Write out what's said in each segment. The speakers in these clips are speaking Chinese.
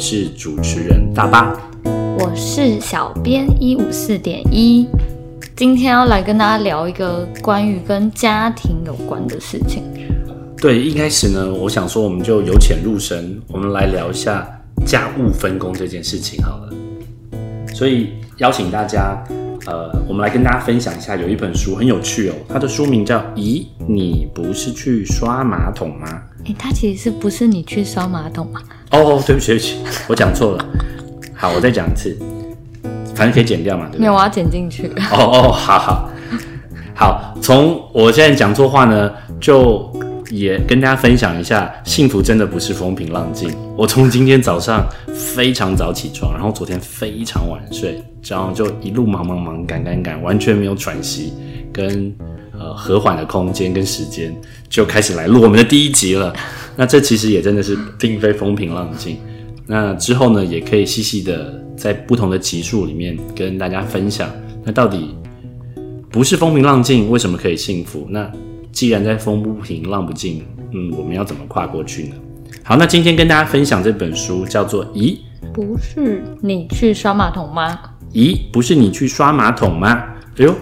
是主持人大巴，我是小编一五四点一，今天要来跟大家聊一个关于跟家庭有关的事情。对，一开始呢，我想说我们就由浅入深，我们来聊一下家务分工这件事情好了。所以邀请大家，呃，我们来跟大家分享一下，有一本书很有趣哦，它的书名叫《咦，你不是去刷马桶吗》？哎，它其实是不是你去刷马桶吗？哦，对不起，对不起，我讲错了。好，我再讲一次，反正可以剪掉嘛，对不对？没有，我要剪进去。哦哦，好好好，从我现在讲错话呢，就也跟大家分享一下，幸福真的不是风平浪静。我从今天早上非常早起床，然后昨天非常晚睡，然后就一路忙忙忙赶赶赶，完全没有喘息跟呃和缓的空间跟时间，就开始来录我们的第一集了。那这其实也真的是并非风平浪静。那之后呢，也可以细细的在不同的集数里面跟大家分享，那到底不是风平浪静，为什么可以幸福？那既然在风不平浪不静，嗯，我们要怎么跨过去呢？好，那今天跟大家分享这本书叫做《咦，不是你去刷马桶吗？咦，不是你去刷马桶吗？哎呦，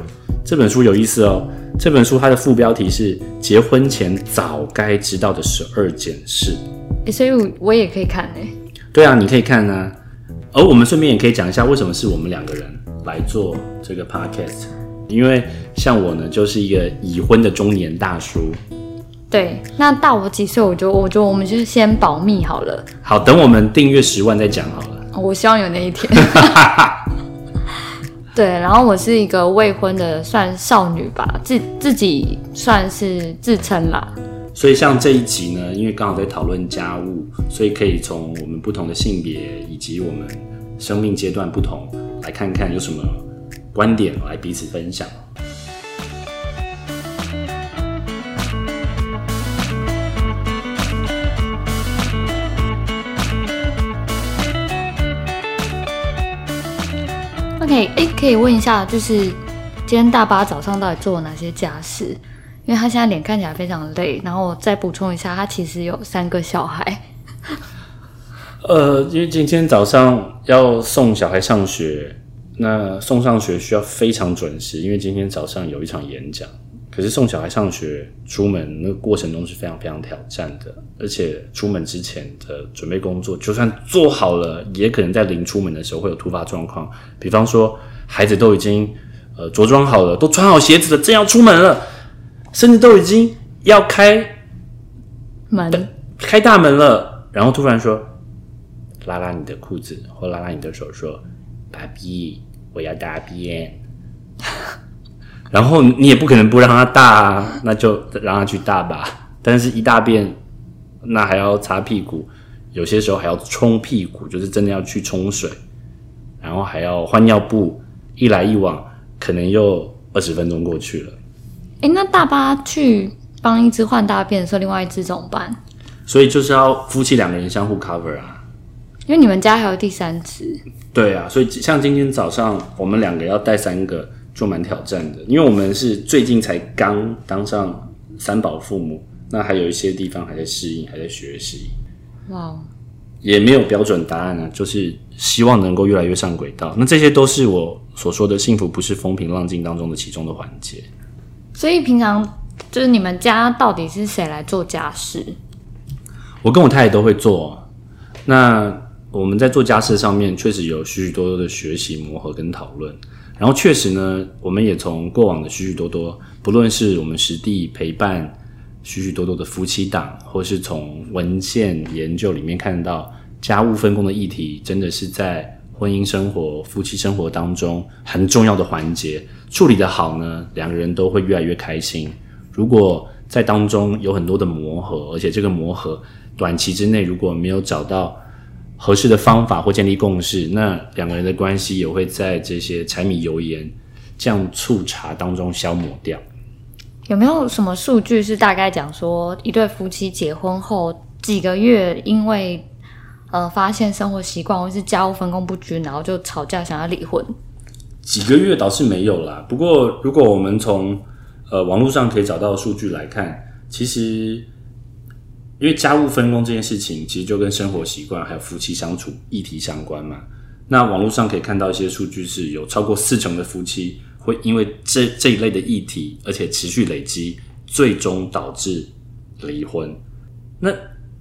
这本书有意思哦。这本书它的副标题是《结婚前早该知道的十二件事》。诶所以我我也可以看诶。对啊，你可以看啊。而我们顺便也可以讲一下，为什么是我们两个人来做这个 podcast。因为像我呢，就是一个已婚的中年大叔。对，那大我几岁，我就我就我们就先保密好了。好，等我们订阅十万再讲好了。我希望有那一天。对，然后我是一个未婚的，算少女吧，自自己算是自称啦。所以像这一集呢，因为刚好在讨论家务，所以可以从我们不同的性别以及我们生命阶段不同，来看看有什么观点来彼此分享。哎，可以问一下，就是今天大巴早上到底做了哪些家事？因为他现在脸看起来非常累，然后我再补充一下，他其实有三个小孩。呃，因为今天早上要送小孩上学，那送上学需要非常准时，因为今天早上有一场演讲。可是送小孩上学出门那个过程中是非常非常挑战的，而且出门之前的准备工作，就算做好了，也可能在临出门的时候会有突发状况。比方说，孩子都已经呃着装好了，都穿好鞋子了，正要出门了，甚至都已经要开门开大门了，然后突然说拉拉你的裤子，或拉拉你的手，说：“爸比，我要大便。”然后你也不可能不让他大啊，那就让他去大吧。但是，一大便，那还要擦屁股，有些时候还要冲屁股，就是真的要去冲水，然后还要换尿布，一来一往，可能又二十分钟过去了。哎，那大巴去帮一只换大便的时候，另外一只怎么办？所以就是要夫妻两个人相互 cover 啊。因为你们家还有第三只。对啊，所以像今天早上我们两个要带三个。就蛮挑战的，因为我们是最近才刚当上三宝父母，那还有一些地方还在适应，还在学习。哇，也没有标准答案啊，就是希望能够越来越上轨道。那这些都是我所说的幸福不是风平浪静当中的其中的环节。所以平常就是你们家到底是谁来做家事？我跟我太太都会做。那我们在做家事上面确实有许许多多的学习、磨合跟讨论。然后确实呢，我们也从过往的许许多多，不论是我们实地陪伴许许多多的夫妻档，或是从文献研究里面看到家务分工的议题，真的是在婚姻生活、夫妻生活当中很重要的环节。处理的好呢，两个人都会越来越开心。如果在当中有很多的磨合，而且这个磨合短期之内如果没有找到。合适的方法或建立共识，那两个人的关系也会在这些柴米油盐酱醋茶当中消磨掉。有没有什么数据是大概讲说，一对夫妻结婚后几个月，因为呃发现生活习惯或是家务分工不均，然后就吵架想要离婚？几个月倒是没有啦。不过如果我们从呃网络上可以找到数据来看，其实因为家务分工这件事情，其实就跟生活习惯还有夫妻相处议题相关嘛。那网络上可以看到一些数据，是有超过四成的夫妻会因为这这一类的议题，而且持续累积，最终导致离婚。那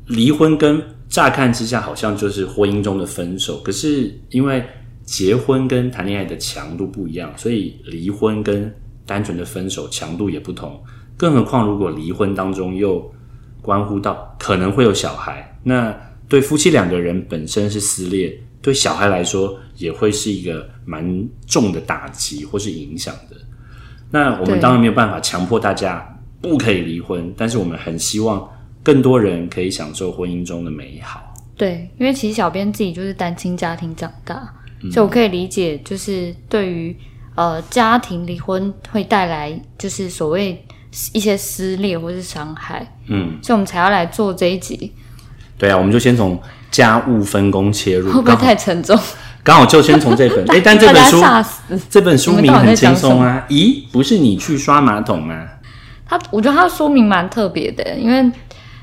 离婚跟乍看之下好像就是婚姻中的分手，可是因为结婚跟谈恋爱的强度不一样，所以离婚跟单纯的分手强度也不同。更何况如果离婚当中又关乎到可能会有小孩，那对夫妻两个人本身是撕裂，对小孩来说也会是一个蛮重的打击或是影响的。那我们当然没有办法强迫大家不可以离婚，但是我们很希望更多人可以享受婚姻中的美好。对，因为其实小编自己就是单亲家庭长大，所以我可以理解，就是对于呃家庭离婚会带来就是所谓一些撕裂或是伤害，嗯，所以我们才要来做这一集，对啊，我们就先从家务分工切入，会不会太沉重？刚好就先从这本，哎，但这本书！这本书名很轻松啊，咦，不是你去刷马桶吗？他我觉得他的说明蛮特别的，因为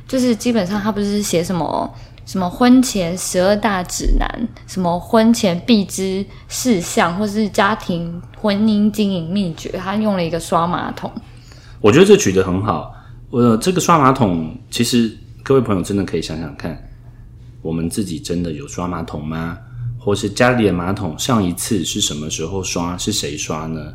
就是基本上他不是写什么什么婚前十二大指南，什么婚前必知事项，或是家庭婚姻经营秘诀，他用了一个刷马桶。我觉得这举得很好。呃，这个刷马桶，其实各位朋友真的可以想想看，我们自己真的有刷马桶吗？或是家里的马桶上一次是什么时候刷？是谁刷呢？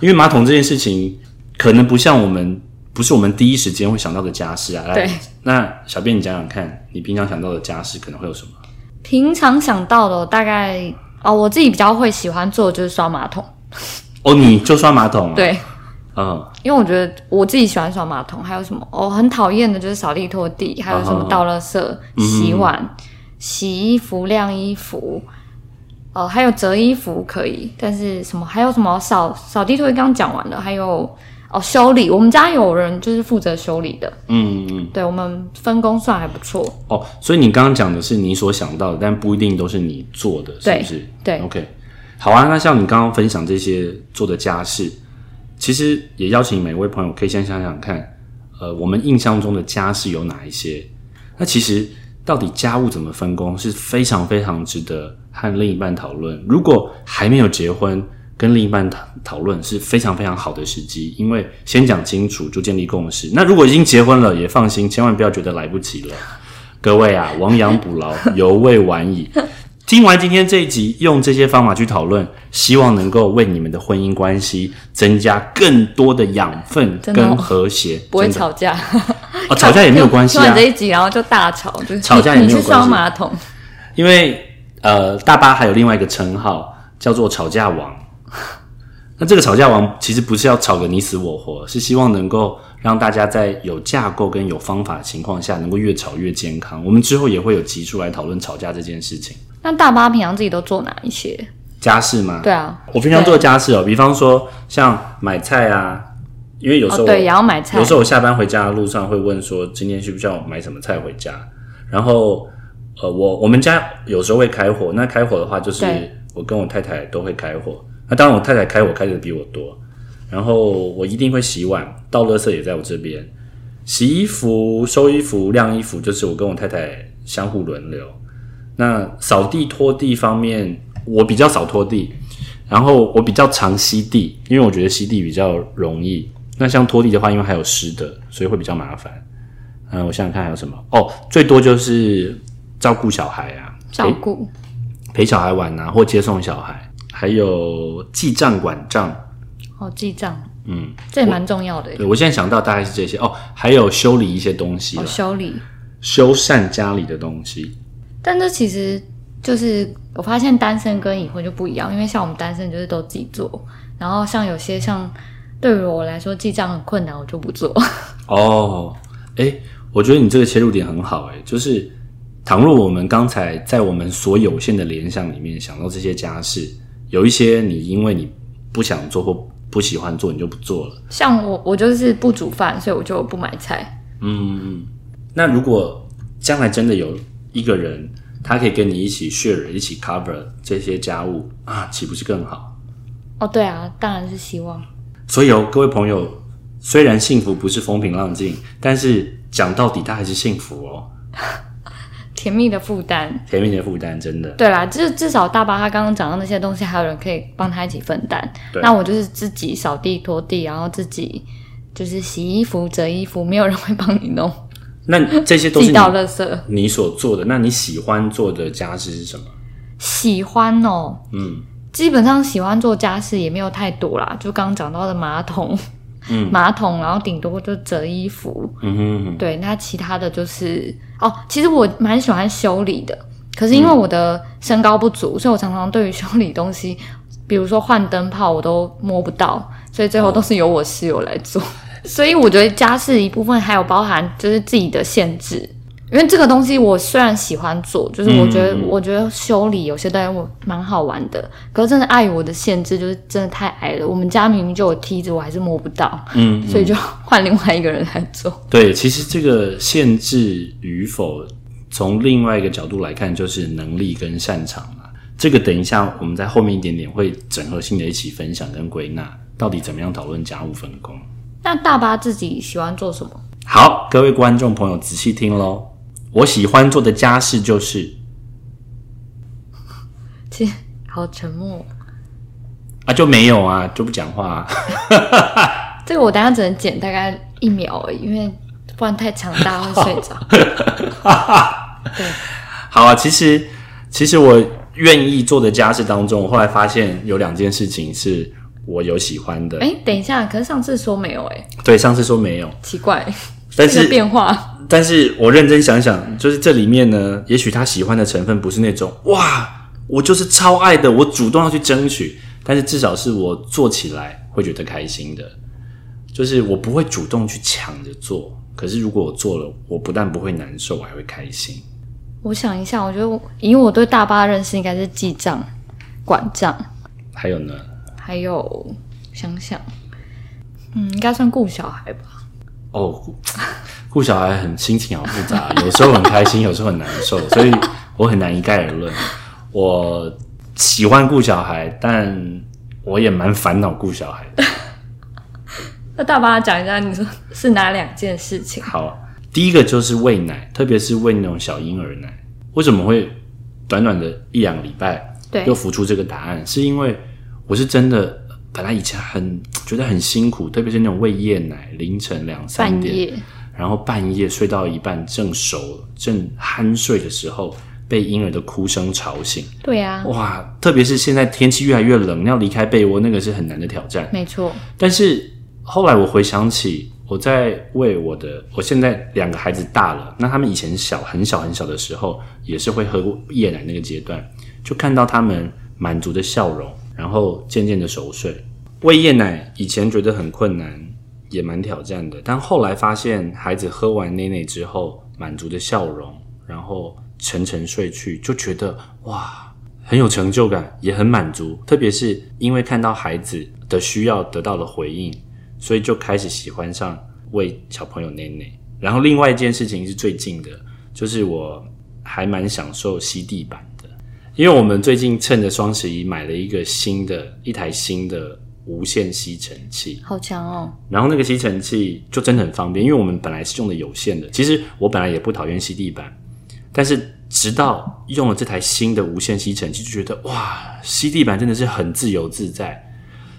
因为马桶这件事情，可能不像我们，不是我们第一时间会想到的家事啊。来对，那小编你讲讲看，你平常想到的家事可能会有什么？平常想到的大概哦，我自己比较会喜欢做的就是刷马桶，哦，你就刷马桶啊？，对，嗯，因为我觉得我自己喜欢刷马桶，还有什么哦，很讨厌的就是扫地拖地，还有什么倒垃圾、洗碗、洗衣服、晾衣服，哦，还有折衣服可以，但是什么还有什么扫扫地拖地刚刚讲完了，还有哦修理，我们家有人就是负责修理的，嗯嗯。对我们分工算还不错，哦，所以你刚刚讲的是你所想到的，但不一定都是你做的，是不是？对 OK，好啊。那像你刚刚分享这些做的家事，其实也邀请每一位朋友可以先想想看，呃，我们印象中的家事有哪一些？那其实到底家务怎么分工是非常非常值得和另一半讨论。如果还没有结婚，跟另一半讨讨论是非常非常好的时机，因为先讲清楚就建立共识。那如果已经结婚了，也放心，千万不要觉得来不及了。各位啊，亡羊补牢，犹未晚矣。听完今天这一集，用这些方法去讨论，希望能够为你们的婚姻关系增加更多的养分跟和谐。不会吵架，哦，吵架也没有关系啊 听完这，一集然后就大吵，就是吵架也没有关系刷马桶，因为呃，大巴还有另外一个称号叫做吵架王。那这个吵架王其实不是要吵个你死我活，是希望能够让大家在有架构跟有方法的情况下，能够越吵越健康。我们之后也会有集数来讨论吵架这件事情。那大巴平常自己都做哪一些？家事吗？对啊，我平常做家事哦，比方说像买菜啊，因为有时候哦对，也要买菜有时候我下班回家的路上会问说，今天需不需要买什么菜回家？然后呃，我我们家有时候会开火，那开火的话就是我跟我太太都会开火。那当然我太太开火开的比我多，然后我一定会洗碗，倒垃圾也在我这边，洗衣服、收衣服、晾衣服，就是我跟我太太相互轮流。那扫地拖地方面，我比较少拖地，然后我比较常吸地，因为我觉得吸地比较容易。那像拖地的话，因为还有湿的，所以会比较麻烦。嗯，我想想看还有什么哦，最多就是照顾小孩啊，照顾。陪小孩玩啊，或接送小孩，还有记账管账。哦，记账，嗯，这也蛮重要的。对我现在想到大概是这些哦，还有修理一些东西哦，修理。修缮家里的东西。但这其实就是我发现单身跟已婚就不一样，因为像我们单身就是都自己做，然后像有些像对于我来说记账很困难，我就不做。哦，哎，我觉得你这个切入点很好，哎，就是倘若我们刚才在我们所有限的联想里面想到这些家事，有一些你因为你不想做或不喜欢做，你就不做了。像我，我就是不煮饭，所以我就不买菜。嗯，那如果将来真的有一个人，他可以跟你一起 share、一起 cover 这些家务啊，岂不是更好？哦，对啊，当然是希望。所以哦，各位朋友，虽然幸福不是风平浪静，但是讲到底，它还是幸福哦。甜蜜的负担，甜蜜的负担，真的。对啦，至至少大巴他刚刚讲到那些东西，还有人可以帮他一起分担。那我就是自己扫地拖地，然后自己就是洗衣服、折衣服，没有人会帮你弄，那这些都是你倒垃圾。你所做的。那你喜欢做的家事是什么？喜欢哦，嗯，基本上喜欢做家事也没有太多啦，就刚刚讲到的马桶，嗯马桶，然后顶多就折衣服，嗯哼，对，那其他的就是哦，其实我蛮喜欢修理的，可是因为我的身高不足，所以我常常对于修理东西，比如说换灯泡，我都摸不到，所以最后都是由我室友来做。所以我觉得家事一部分还有包含就是自己的限制，因为这个东西我虽然喜欢做，就是我觉得、我觉得修理有些东西我蛮好玩的，可是真的碍于我的限制，就是真的太矮了。我们家明明就有梯子，我还是摸不到，嗯，所以就换另外一个人来做。对，其实这个限制与否，从另外一个角度来看，就是能力跟擅长嘛。这个等一下我们在后面一点点会整合性的一起分享跟归纳，到底怎么样讨论家务分工。那大巴自己喜欢做什么？好，各位观众朋友仔细听喽，我喜欢做的家事就是其 实好沉默。啊，就没有啊，就不讲话、啊。这个我等一下只能剪大概一秒而已，因为不然太长大家会睡着。对，好啊，其实其实我愿意做的家事当中，我后来发现有两件事情是我有喜欢的。哎，等一下，可是上次说没有、哎，对，上次说没有，奇怪，但是变化，但是我认真想想，就是这里面呢，也许他喜欢的成分不是那种哇，我就是超爱的，我主动要去争取，但是至少是我做起来会觉得开心的，就是我不会主动去抢着做，可是如果我做了，我不但不会难受，我还会开心。我想一下，我觉得我以我对大巴的认识，应该是记账、管账，还有呢，还有想想，嗯，应该算顾小孩吧。哦，顾 顾小孩很心情好复杂，有时候很开心，有时候很难受，所以我很难一概而论。我喜欢顾小孩，但我也蛮烦恼顾小孩的。那大巴讲一下，你说是哪两件事情？好，第一个就是喂奶，特别是喂那种小婴儿奶。为什么会短短的一两个礼拜对又浮出这个答案？是因为我是真的本来以前很觉得很辛苦，特别是那种喂夜奶，凌晨两三点，然后半夜睡到一半正熟正酣睡的时候，被婴儿的哭声吵醒。对啊，哇，特别是现在天气越来越冷，要离开被窝，那个是很难的挑战。没错，但是后来我回想起，我在喂我的，我现在两个孩子大了，那他们以前小很小很小的时候，也是会喝夜奶那个阶段，就看到他们满足的笑容，然后渐渐的熟睡。喂夜奶以前觉得很困难，也蛮挑战的，但后来发现孩子喝完奶奶之后，满足的笑容，然后沉沉睡去，就觉得哇，很有成就感，也很满足。特别是因为看到孩子的需要得到了回应，所以就开始喜欢上喂小朋友奶奶。然后另外一件事情是最近的，就是我还蛮享受吸地板，因为我们最近趁着双十一买了一个新的一台新的无线吸尘器，好强哦。然后那个吸尘器就真的很方便，因为我们本来是用的有线的。其实我本来也不讨厌吸地板，但是直到用了这台新的无线吸尘器，就觉得哇，吸地板真的是很自由自在。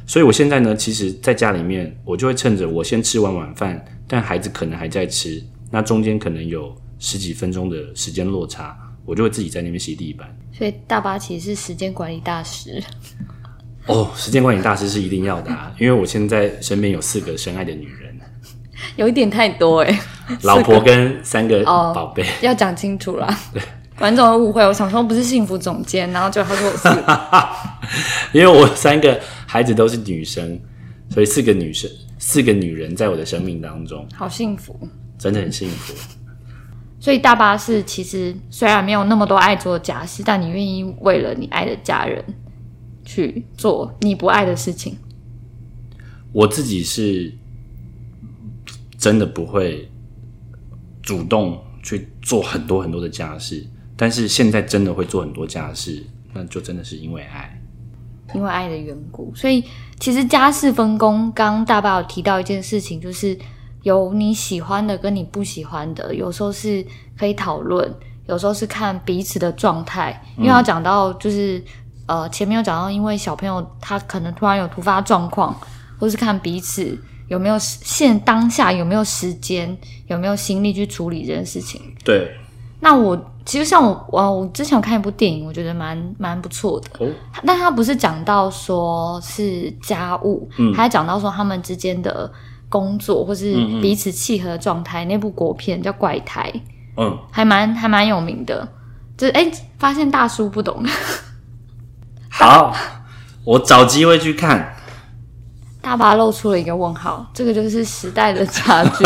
所以我现在呢，其实在家里面，我就会趁着我先吃完晚饭，但孩子可能还在吃，那中间可能有十几分钟的时间落差，我就会自己在那边吸地板。所以大巴其实是时间管理大师，哦，时间管理大师是一定要的啊，因为我现在身边有四个深爱的女人，有一点太多哎、老婆跟三个哦宝贝。要讲清楚啦。观众会误会，我想说不是幸福总监，然后就他说我是 因为我三个孩子都是女生，所以四个女生，四个女人在我的生命当中，好幸福。真的很幸福。所以大巴是其实虽然没有那么多爱做的家事，但你愿意为了你爱的家人去做你不爱的事情。我自己是真的不会主动去做很多很多的家事，但是现在真的会做很多家事，那就真的是因为爱。因为爱的缘故。所以其实家事分工，刚刚大爸有提到一件事情，就是有你喜欢的跟你不喜欢的，有时候是可以讨论，有时候是看彼此的状态。因为要讲到就是呃前面有讲到，因为小朋友他可能突然有突发状况，或是看彼此有没有现当下有没有时间，有没有心力去处理这件事情。对，那我其实像我我我之前有看一部电影，我觉得蛮蛮不错的。哦，但他不是讲到说是家务，嗯还讲到说他们之间的工作或是彼此契合的状态。那部国片叫《怪胎》，嗯，还蛮还蛮有名的。就是哎，发现大叔不懂，好，我找机会去看。大巴露出了一个问号，这个就是时代的差距。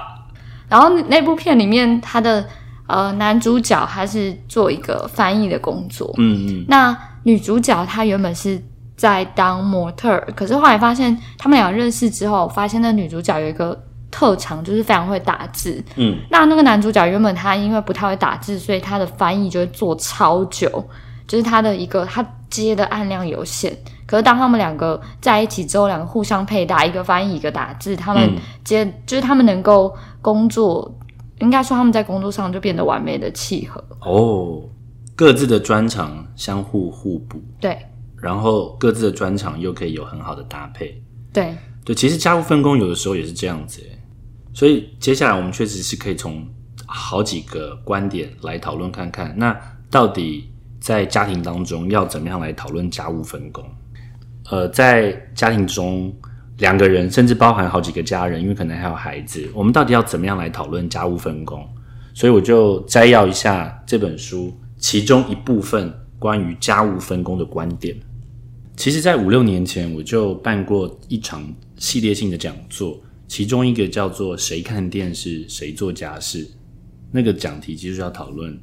然后那部片里面，他的呃男主角他是做一个翻译的工作，嗯嗯，那女主角她原本是在当模特儿，可是后来发现他们俩认识之后，发现那女主角有一个特长，就是非常会打字。嗯，那那个男主角原本他因为不太会打字，所以他的翻译就会做超久，就是他的一个他接的案量有限。可是当他们两个在一起之后，两个互相配搭，一个翻译一个打字，他们嗯接、就是他们能够工作，应该说他们在工作上就变得完美的契合。哦，各自的专长相互互补，对然后各自的专长又可以有很好的搭配。对，对，其实家务分工有的时候也是这样子，所以接下来我们确实是可以从好几个观点来讨论看看，那到底在家庭当中要怎么样来讨论家务分工？呃，在家庭中，两个人甚至包含好几个家人，因为可能还有孩子，我们到底要怎么样来讨论家务分工？所以我就摘要一下这本书其中一部分关于家务分工的观点。其实，在五六年前，我就办过一场系列性的讲座，其中一个叫做“谁看电视，谁做家事”。那个讲题就是要讨论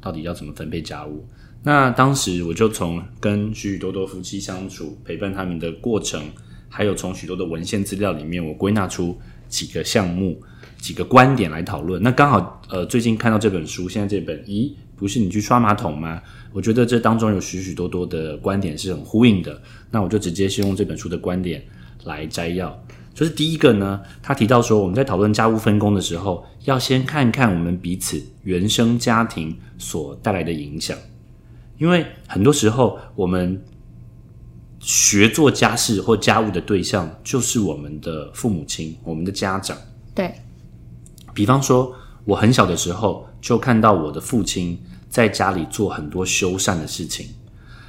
到底要怎么分配家务。那当时我就从跟许许多多夫妻相处、陪伴他们的过程，还有从许多的文献资料里面，我归纳出几个项目、几个观点来讨论。那刚好，呃，最近看到这本书，现在这本，咦，不是你去刷马桶吗？我觉得这当中有许许多多的观点是很呼应的。那我就直接先用这本书的观点来摘要。就是第一个呢，他提到说，我们在讨论家务分工的时候，要先看看我们彼此原生家庭所带来的影响。因为很多时候，我们学做家事或家务的对象就是我们的父母亲、我们的家长。对，比方说，我很小的时候就看到我的父亲在家里做很多修缮的事情，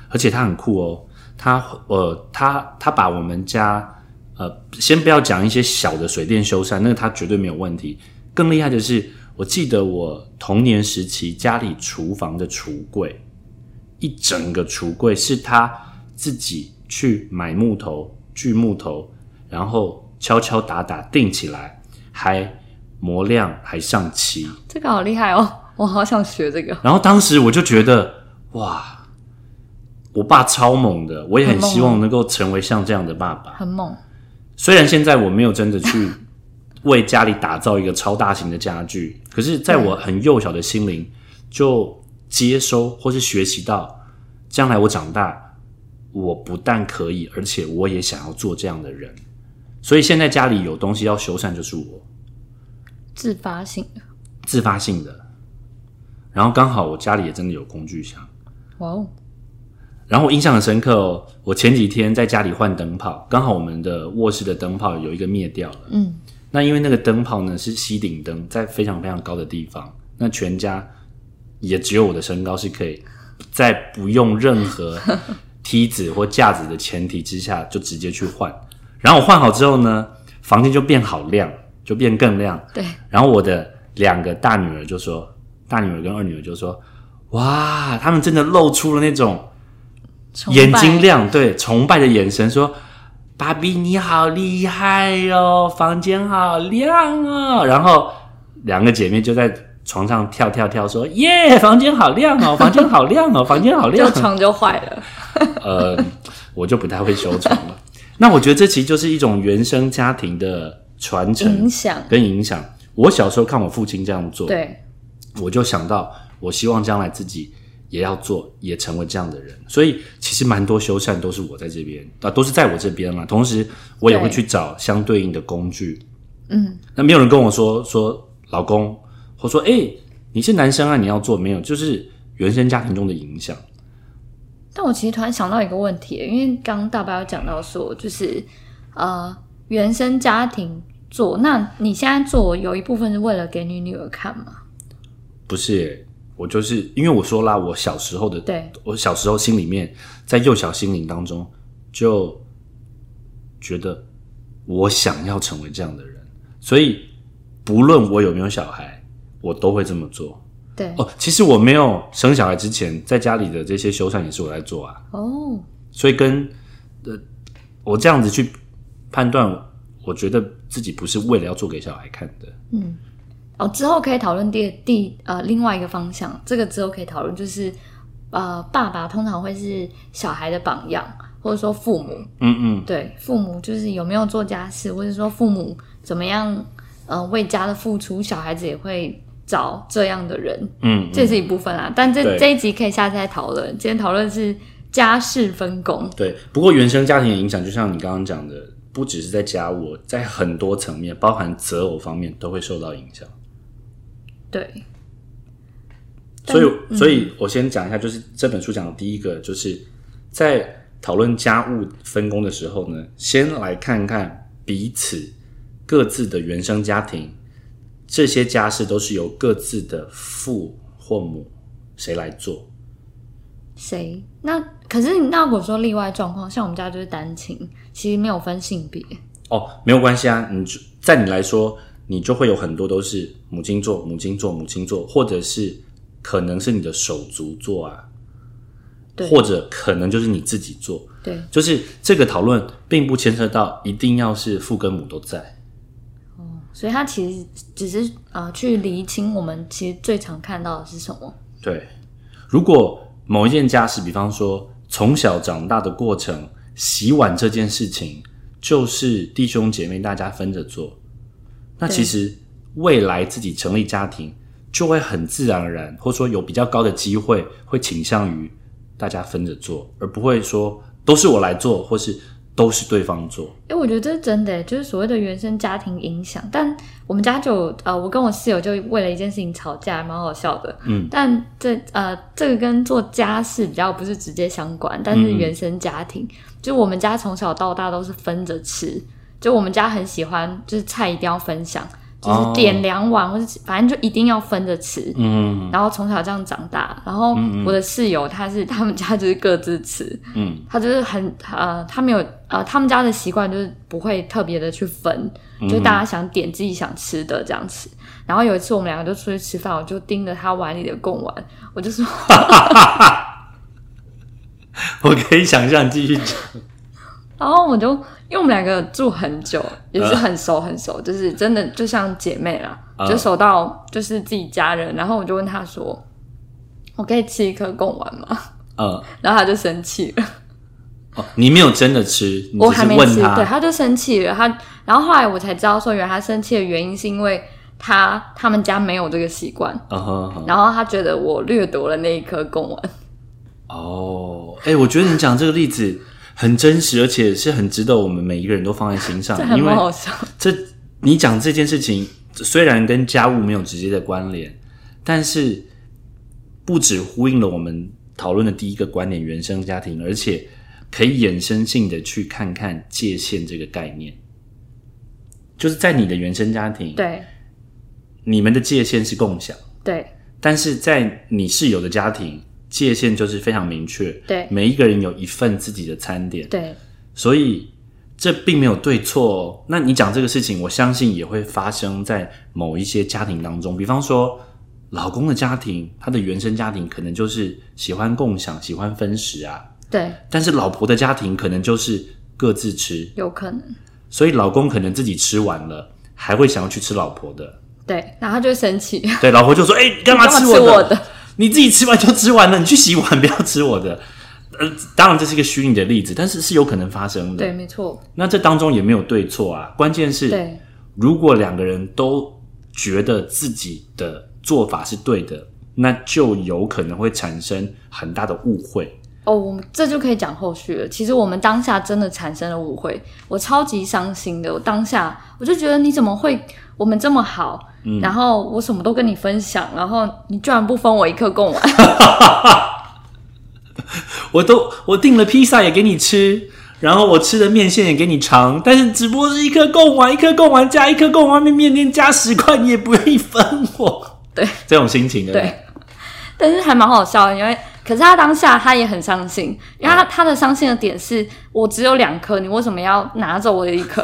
而且他很酷哦。他呃，他他把我们家呃，先不要讲一些小的水电修缮，那个他绝对没有问题。更厉害的是，我记得我童年时期家里厨房的橱柜，一整个橱柜是他自己去买木头、锯木头，然后敲敲打打钉起来，还磨亮，还上漆。这个好厉害哦，我好想学这个。然后当时我就觉得，哇，我爸超猛的，我也很希望能够成为像这样的爸爸。很猛，虽然现在我没有真的去 为家里打造一个超大型的家具，可是在我很幼小的心灵就接收或是学习到，将来我长大，我不但可以，而且我也想要做这样的人。所以现在家里有东西要修缮，就是我自发性的。自发性的。然后刚好我家里也真的有工具箱，哇哦，然后我印象很深刻哦。我前几天在家里换灯泡，刚好我们的卧室的灯泡有一个灭掉了。嗯，那因为那个灯泡呢是吸顶灯，在非常非常高的地方，那全家也只有我的身高是可以在不用任何 梯子或架子的前提之下，就直接去换。然后我换好之后呢，房间就变好亮，就变更亮。对，然后我的两个大女儿就说，大女儿跟二女儿就说，哇，他们真的露出了那种眼睛亮，对崇拜的眼神，说：“芭比你好厉害哦，房间好亮哦。”然后两个姐妹就在床上跳跳跳，说：“耶，房间好亮哦，房间好亮哦，房间好亮 就。床就坏了。”呃，我就不太会修床了。那我觉得这其实就是一种原生家庭的传承影响跟影响。我小时候看我父亲这样做，对，我就想到，我希望将来自己也要做，也成为这样的人。所以其实蛮多修缮都是我在这边啊，都是在我这边嘛。同时我也会去找相对应的工具。嗯，那没有人跟我说说老公，或说哎、你是男生啊，你要做没有？就是原生家庭中的影响。但我其实突然想到一个问题，因为刚刚大白有讲到说，就是呃原生家庭做，那你现在做有一部分是为了给你女儿看吗？不是耶，我就是因为我说啦，我小时候的，对，我小时候心里面，在幼小心灵当中，就觉得我想要成为这样的人，所以不论我有没有小孩，我都会这么做。对，哦，其实我没有生小孩之前，在家里的这些修缮也是我在做啊，哦，所以跟呃，我这样子去判断，我觉得自己不是为了要做给小孩看的。哦，之后可以讨论第第呃另外一个方向，这个之后可以讨论，就是呃爸爸通常会是小孩的榜样，或者说父母，嗯嗯，对父母就是有没有做家事，或者说父母怎么样呃为家的付出，小孩子也会找这样的人，嗯，这是一部分啦。但这对。这一集可以下次再讨论，今天讨论是家事分工，对，不过原生家庭的影响，就像你刚刚讲的，不只是在家务，在很多层面，包含择偶方面，都会受到影响。对，所以，所以我先讲一下，就是这本书讲的第一个，就是在讨论家务分工的时候呢，先来看看彼此各自的原生家庭，这些家事都是由各自的父或母谁来做。谁？那可是那如果说例外状况，像我们家就是单亲，其实没有分性别，哦，没有关系啊，你就在你来说，你就会有很多都是母亲做、母亲做、母亲做，或者是可能是你的手足做啊，对或者可能就是你自己做，对，就是这个讨论并不牵涉到一定要是父跟母都在，所以他其实只是呃去厘清我们其实最常看到的是什么。对。如果某一件家事，比方说从小长大的过程，洗碗这件事情，就是弟兄姐妹大家分着做，那其实未来自己成立家庭，就会很自然而然，或者说有比较高的机会，会倾向于大家分着做，而不会说都是我来做，或是都是对方做。哎，我觉得这是真的，就是所谓的原生家庭影响。但我们家就呃，我跟我室友就为了一件事情吵架，蛮好笑的。嗯，但这呃，这个跟做家事比较不是直接相关，但是原生家庭，就我们家从小到大都是分着吃，就我们家很喜欢，就是菜一定要分享，就是哦点两碗，或者反正就一定要分着吃。嗯然后从小这样长大，然后我的室友他是 他们家就是各自吃，嗯，他就是很呃，他没有呃，他们家的习惯就是不会特别的去分，就大家想点自己想吃的这样吃。然后有一次我们两个就出去吃饭，我就盯着他碗里的贡丸，我就说，我可以想象继续讲。然后我就因为我们两个住很久，也是很熟很熟，就是真的就像姐妹啦，嗯就熟到就是自己家人。然后我就问他说：“我可以吃一颗贡丸吗嗯，？”然后他就生气了。哦，你没有真的吃，你我还没吃，对，他就生气了。他，然后后来我才知道说，原来他生气的原因是因为他他们家没有这个习惯，然后他觉得我掠夺了那一颗贡丸。哦，哎、我觉得你讲这个例子很真实，而且是很值得我们每一个人都放在心上因为。这你讲这件事情虽然跟家务没有直接的关联，但是不止呼应了我们讨论的第一个观点——原生家庭，而且可以衍生性的去看看界限这个概念，就是在你的原生家庭，对你们的界限是共享。对但是在你室友的家庭，界限就是非常明确，对。每一个人有一份自己的餐点，对。所以这并没有对错哦。那你讲这个事情，我相信也会发生在某一些家庭当中，比方说老公的家庭，他的原生家庭可能就是喜欢共享、喜欢分食啊，对，但是老婆的家庭可能就是各自吃，有可能。所以老公可能自己吃完了，还会想要去吃老婆的。对，然后他就会生气，对，老婆就说：“ 哎、你干嘛你干吃我的？嘛吃我的你自己吃完就吃完了，你去洗碗，不要吃我的。”呃，当然这是一个虚拟的例子，但是是有可能发生的。对，没错，那这当中也没有对错啊，关键是如果两个人都觉得自己的做法是对的，那就有可能会产生很大的误会。哦，我们这就可以讲后续了。其实我们当下真的产生了误会，我超级伤心的。我当下我就觉得你怎么会我们这么好，然后我什么都跟你分享，然后你居然不分我一颗贡丸。我都我订了披萨也给你吃，然后我吃的面线也给你尝，但是只不过是一颗贡丸，一颗贡丸加一颗贡丸面面店加十块，你也不愿意分我。对，这种心情的。对，但是还蛮好笑的，因为。可是他当下他也很伤心，因为他他的伤心的点是我只有两颗，你为什么要拿走我的一颗？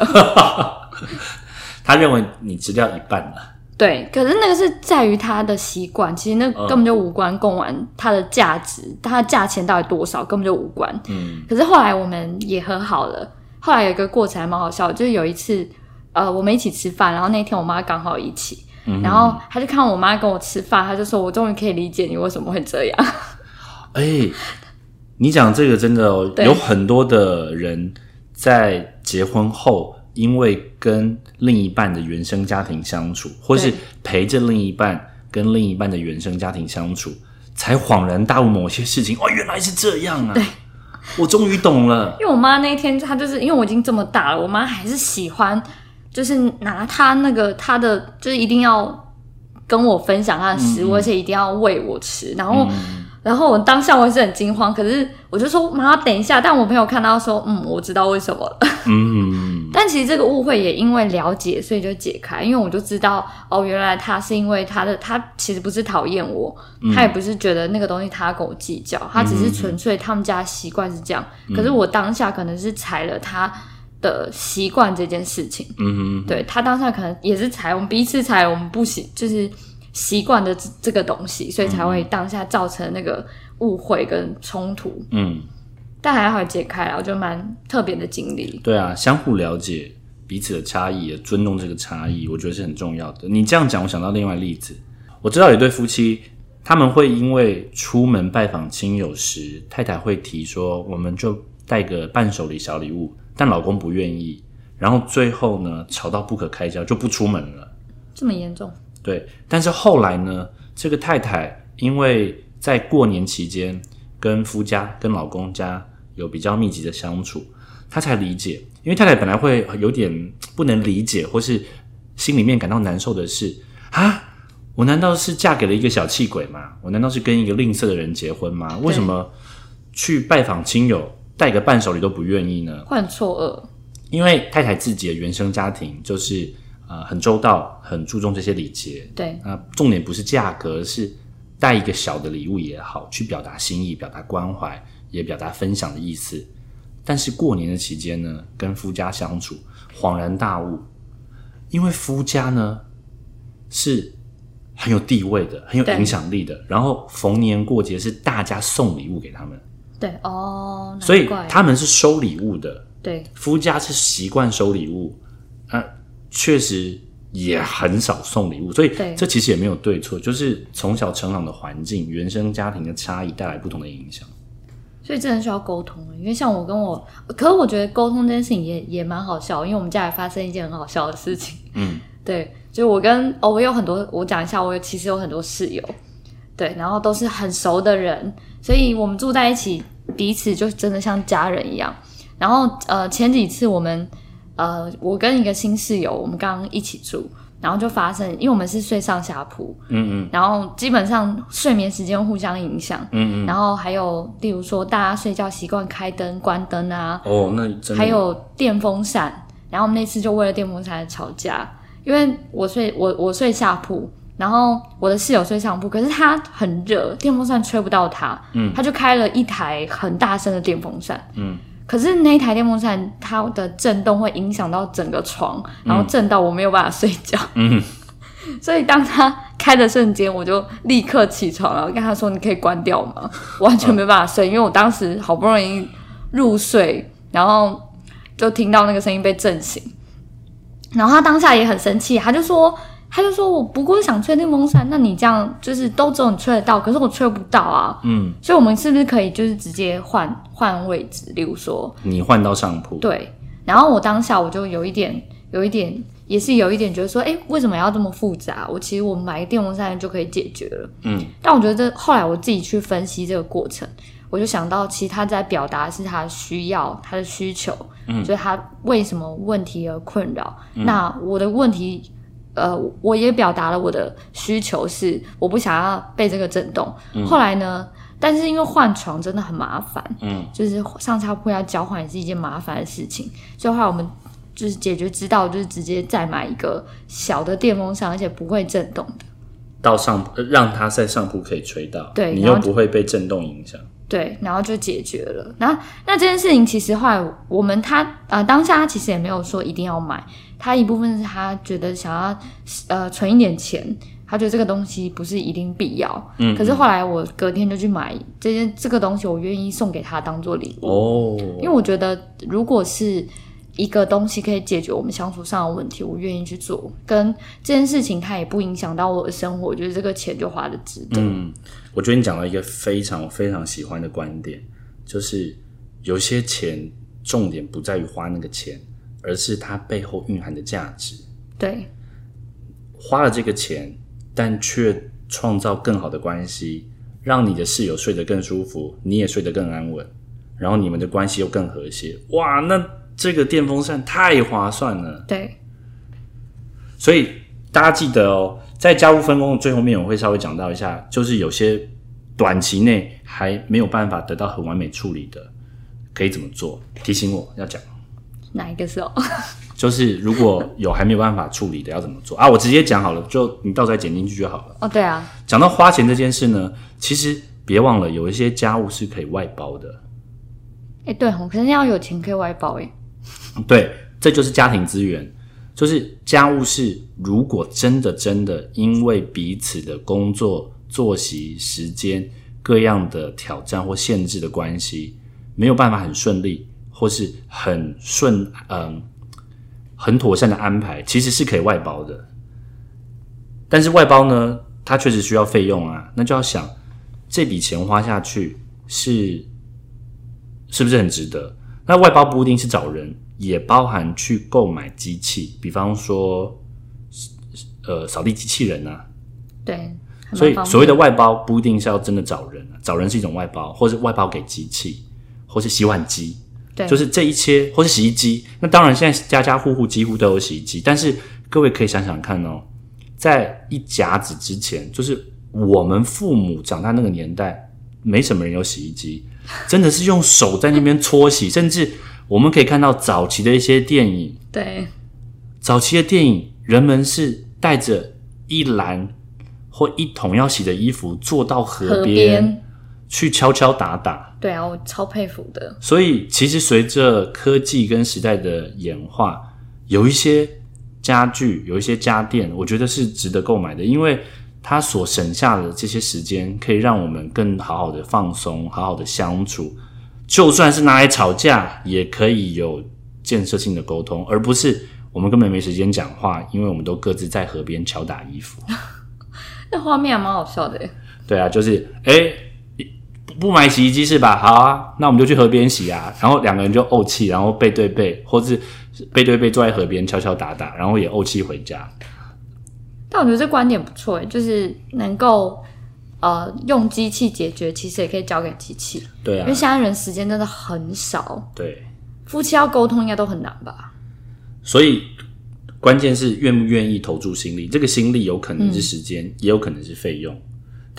他认为你吃掉一半了。对，可是那个是在于他的习惯，其实那根本就无关供完它的价值，它的价钱到底多少根本就无关。嗯。可是后来我们也和好了，后来有一个过程还蛮好笑，就是有一次呃我们一起吃饭，然后那天我妈刚好一起，然后他就看我妈跟我吃饭，他就说我终于可以理解你为什么会这样。哎，你讲这个真的有很多的人在结婚后，因为跟另一半的原生家庭相处，或是陪着另一半跟另一半的原生家庭相处，才恍然大悟某些事情。哦，原来是这样啊！对，我终于懂了。因为我妈那一天，她就是因为我已经这么大了，我妈还是喜欢，就是拿她那个她的，就是一定要跟我分享她的食物，而且一定要喂我吃，然后。然后我当下我也是很惊慌，可是我就说妈等一下，但我朋友看到说嗯我知道为什么了，嗯，但其实这个误会也因为了解所以就解开，因为我就知道哦原来他是因为他的他其实不是讨厌我，他也不是觉得那个东西他跟我计较，他只是纯粹他们家习惯是这样，可是我当下可能是踩了他的习惯这件事情，嗯。对他当下可能也是踩我们彼此踩我们不行就是。习惯的这这个东西，所以才会当下造成那个误会跟冲突。嗯，但还好解开了，我觉得蛮特别的经历。对啊，相互了解彼此的差异，也尊重这个差异，我觉得是很重要的。你这样讲，我想到另外例子。我知道有对夫妻，他们会因为出门拜访亲友时，太太会提说，我们就带个伴手礼小礼物，但老公不愿意，然后最后呢，吵到不可开交，就不出门了。这么严重？对，但是后来呢，这个太太因为在过年期间跟夫家、跟老公家有比较密集的相处，她才理解。因为太太本来会有点不能理解，或是心里面感到难受的是啊，我难道是嫁给了一个小气鬼吗？我难道是跟一个吝啬的人结婚吗？为什么去拜访亲友带个伴手礼都不愿意呢？会很错愕，因为太太自己的原生家庭就是。呃，很周到，很注重这些礼节。对，那重点不是价格，是带一个小的礼物也好，去表达心意、表达关怀，也表达分享的意思。但是过年的期间呢，跟夫家相处，恍然大悟，因为夫家呢是很有地位的，很有影响力的。然后逢年过节是大家送礼物给他们。对哦，所以他们是收礼物的。对，夫家是习惯收礼物。啊。确实也很少送礼物，所以这其实也没有对错，就是从小成长的环境、原生家庭的差异带来不同的影响。所以真的需要沟通，因为像我跟我，可是我觉得沟通这件事情也也蛮好笑，因为我们家也发生一件很好笑的事情。嗯，对，就我跟哦，我有很多，我讲一下，我其实有很多室友，对，然后都是很熟的人，所以我们住在一起，彼此就真的像家人一样。然后呃，前几次我们。呃，我跟一个新室友，我们刚刚一起住，然后就发生，因为我们是睡上下铺，嗯嗯，然后基本上睡眠时间互相影响，嗯嗯，然后还有，例如说大家睡觉习惯开灯、关灯啊，哦，那还有电风扇，然后我们那次就为了电风扇吵架，因为我睡我我睡下铺，然后我的室友睡上铺，可是他很热，电风扇吹不到他，嗯，他就开了一台很大声的电风扇，嗯。可是那一台电风扇，它的震动会影响到整个床，然后震到我没有办法睡觉。嗯，所以当它开的瞬间，我就立刻起床，然后跟他说：“你可以关掉吗？” 完全没办法睡，因为我当时好不容易入睡，然后就听到那个声音被震醒，然后他当下也很生气，他就说。他就说：“我不过想吹电风扇，那你这样就是都只有你吹得到，可是我吹不到啊。”嗯，所以我们是不是可以就是直接换换位置？例如说，你换到上铺。对，然后我当下我就有一点有一点也是有一点觉得说，哎，为什么要这么复杂？我其实我买个电风扇就可以解决了。嗯，但我觉得这后来我自己去分析这个过程，我就想到，其实他在表达是他的需要、他的需求，嗯，就是他为什么问题而困扰。那我的问题，呃，我也表达了我的需求是我不想要被这个震动。后来呢，但是因为换床真的很麻烦，嗯，就是上下铺要交换也是一件麻烦的事情，所以后来我们就是解决之道，就是直接再买一个小的电风扇，而且不会震动的。到上呃让它在上铺可以吹到，对你又不会被震动影响。对，然后就解决了。然后那这件事情其实后来我们他呃当下他其实也没有说一定要买，他一部分是他觉得想要呃存一点钱，他觉得这个东西不是一定必要。嗯可是后来我隔天就去买这件这个东西，我愿意送给他当做礼物，哦，因为我觉得如果是一个东西可以解决我们相处上的问题，我愿意去做。跟这件事情它也不影响到我的生活，我觉得这个钱就花的值得。嗯，我觉得你讲到一个非常非常喜欢的观点，就是有些钱重点不在于花那个钱，而是它背后蕴含的价值。对花了这个钱，但却创造更好的关系，让你的室友睡得更舒服，你也睡得更安稳，然后你们的关系又更和谐。哇，那这个电风扇太划算了。对所以大家记得哦，在家务分工的最后面，我会稍微讲到一下，就是有些短期内还没有办法得到很完美处理的，可以怎么做？提醒我要讲，哪一个时候？就是如果有还没有办法处理的，要怎么做啊？我直接讲好了，就你到时候再剪进去就好了。哦，对啊，讲到花钱这件事呢，其实别忘了有一些家务是可以外包的，哎，对，我可能要有钱可以外包，哎，对，这就是家庭资源。就是家务事，如果真的真的因为彼此的工作作息时间各样的挑战或限制的关系，没有办法很顺利，或是很顺，嗯，很妥善的安排，其实是可以外包的。但是外包呢，它确实需要费用啊，那就要想这笔钱花下去是是不是很值得？那外包不一定是找人，也包含去购买机器，比方说，呃，扫地机器人啊。对，所以所谓的外包不一定是要真的找人啊，找人是一种外包，或是外包给机器，或是洗碗机，对，就是这一切，或是洗衣机。那当然，现在家家户户几乎都有洗衣机，但是各位可以想想看哦，在一甲子之前，就是我们父母长大那个年代，没什么人有洗衣机，真的是用手在那边搓洗，甚至我们可以看到早期的一些电影，对。早期的电影，人们是带着一篮或一桶要洗的衣服，坐到河边，去敲敲打打。对啊，我超佩服的。所以，其实随着科技跟时代的演化，有一些家具、有一些家电，我觉得是值得购买的，因为它所省下的这些时间，可以让我们更好好的放松、好好的相处。就算是拿来吵架，也可以有建设性的沟通，而不是我们根本没时间讲话，因为我们都各自在河边敲打衣服。那画面还蛮好笑的耶，对啊，就是哎、不不买洗衣机是吧？好啊，那我们就去河边洗啊。然后两个人就怄气，然后背对背，或是背对背坐在河边敲敲打打，然后也怄气回家。但我觉得这观点不错耶，就是能够呃用机器解决，其实也可以交给机器，对啊因为，现在人时间真的很少，对，夫妻要沟通应该都很难吧？所以关键是愿不愿意投注心力。这个心力有可能是时间，也有可能是费用。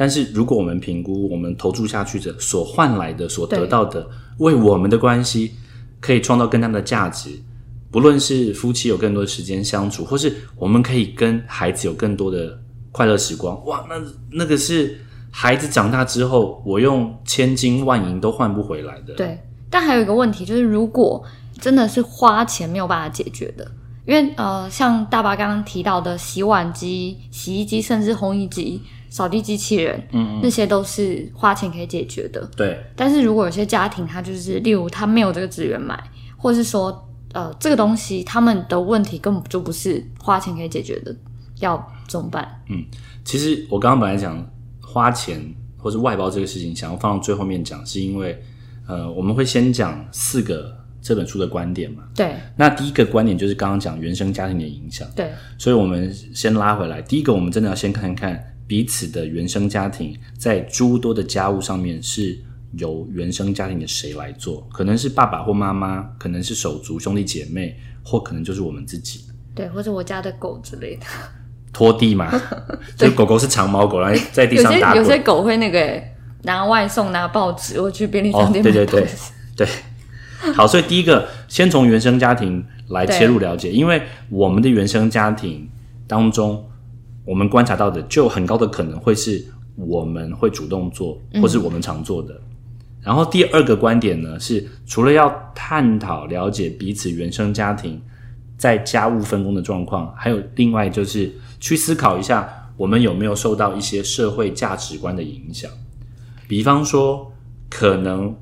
但是如果我们评估我们投注下去的所换来的、所得到的，为我们的关系可以创造更大的价值，不论是夫妻有更多的时间相处，或是我们可以跟孩子有更多的快乐时光，哇，那那个是孩子长大之后，我用千金万银都换不回来的。对，但还有一个问题就是，如果真的是花钱没有办法解决的，因为呃，像大巴刚刚提到的洗碗机、洗衣机，甚至烘衣机、扫地机器人，嗯那些都是花钱可以解决的。对但是如果有些家庭，他就是例如他没有这个资源买，或是说呃这个东西他们的问题根本就不是花钱可以解决的，要怎么办？嗯其实我刚刚本来讲花钱或是外包这个事情，想要放到最后面讲，是因为呃，我们会先讲四个这本书的观点嘛。对那第一个观点就是刚刚讲原生家庭的影响，对所以我们先拉回来。第一个，我们真的要先看看彼此的原生家庭在诸多的家务上面是由原生家庭的谁来做，可能是爸爸或妈妈，可能是手足兄弟姐妹，或可能就是我们自己。对，或者我家的狗之类的。拖地嘛，就狗狗是长毛狗，然后在地上 打滚。有些狗会那个欸拿外送、拿报纸，我去便利商 哦，店对对对对，好，所以第一个先从原生家庭来切入了解，因为我们的原生家庭当中，我们观察到的就很高的可能会是我们会主动做，或是我们常做的。然后第二个观点呢，是除了要探讨了解彼此原生家庭在家务分工的状况，还有另外就是去思考一下，我们有没有受到一些社会价值观的影响。比方说，可能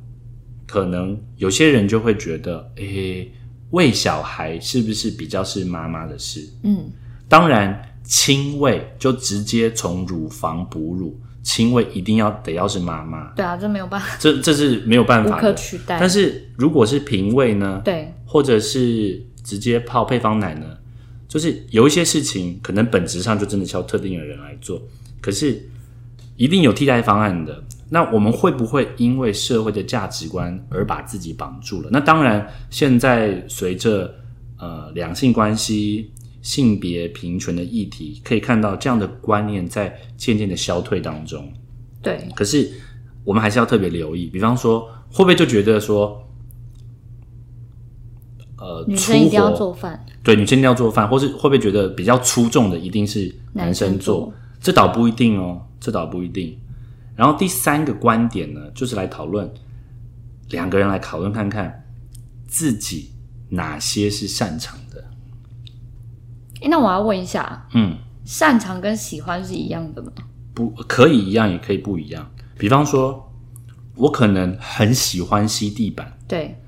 可能有些人就会觉得，诶，喂小孩是不是比较是妈妈的事？嗯，当然，亲喂就直接从乳房哺乳，亲喂一定要得要是妈妈，对啊，这没有办法，这这是没有办法的。可取代。但是如果是平喂呢，对或者是直接泡配方奶呢，就是有一些事情可能本质上就真的需要特定的人来做，可是一定有替代方案的。那我们会不会因为社会的价值观而把自己绑住了？那当然，现在随着呃两性关系、性别平权的议题，可以看到这样的观念在渐渐的消退当中。对可是我们还是要特别留意，比方说会不会就觉得说，呃，女生一定要做饭，对，女生一定要做饭，或是会不会觉得比较出众的一定是男生做？做这倒不一定哦，这倒不一定。然后第三个观点呢，就是来讨论两个人来讨论看看自己哪些是擅长的。诶那我要问一下，嗯，擅长跟喜欢是一样的吗？不可以一样，也可以不一样。比方说，我可能很喜欢吸地板，对，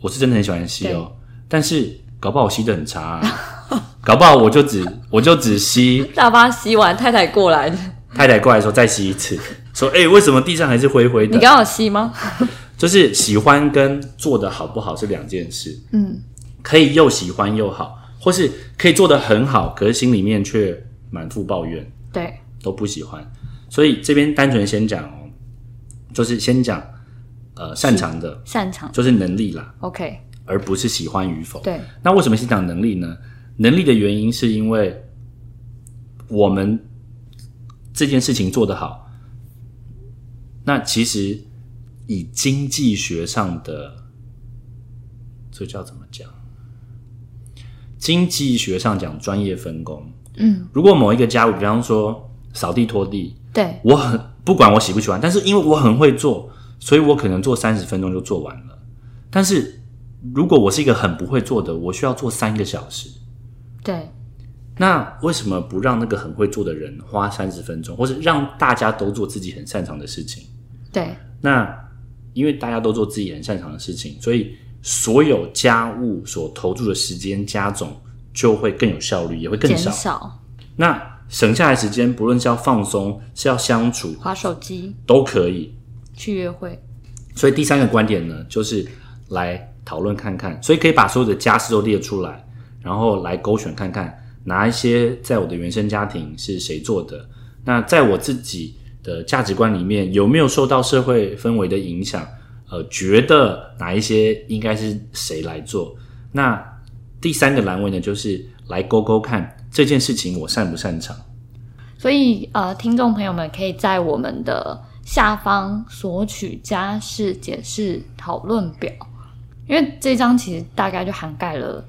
我是真的很喜欢吸哦，但是搞不好我吸的很差、啊，搞不好我就只我就只吸 大巴吸完，太太过来，太太过来的时候再吸一次，说：“哎、为什么地上还是灰灰的你刚好吸吗？？” 就是喜欢跟做的好不好是两件事。嗯，可以又喜欢又好，或是可以做的很好，可是心里面却满腹抱怨，对都不喜欢。所以这边单纯先讲哦，就是先讲呃擅长的，擅长就是能力啦，，OK，而不是喜欢与否。对那为什么先讲能力呢？能力的原因是因为我们这件事情做得好，那其实以经济学上的这叫怎么讲？经济学上讲专业分工。嗯，如果某一个家务，比方说扫地拖地，对我很不管我喜不喜欢，但是因为我很会做，所以我可能做三十分钟就做完了。但是如果我是一个很不会做的，我需要做三个小时。对那为什么不让那个很会做的人花三十分钟，或是让大家都做自己很擅长的事情？对那因为大家都做自己很擅长的事情，所以所有家务所投注的时间加总就会更有效率，也会更减少。少那省下来时间，不论是要放松，是要相处，划手机都可以。去约会，所以第三个观点呢，就是来讨论看看，所以可以把所有的家事都列出来，然后来勾选看看哪一些在我的原生家庭是谁做的，那在我自己的价值观里面有没有受到社会氛围的影响？呃，觉得哪一些应该是谁来做？那第三个栏位呢，就是来勾勾看这件事情我擅不擅长。所以呃，听众朋友们可以在我们的下方索取家事解释讨论表，因为这张其实大概就涵盖了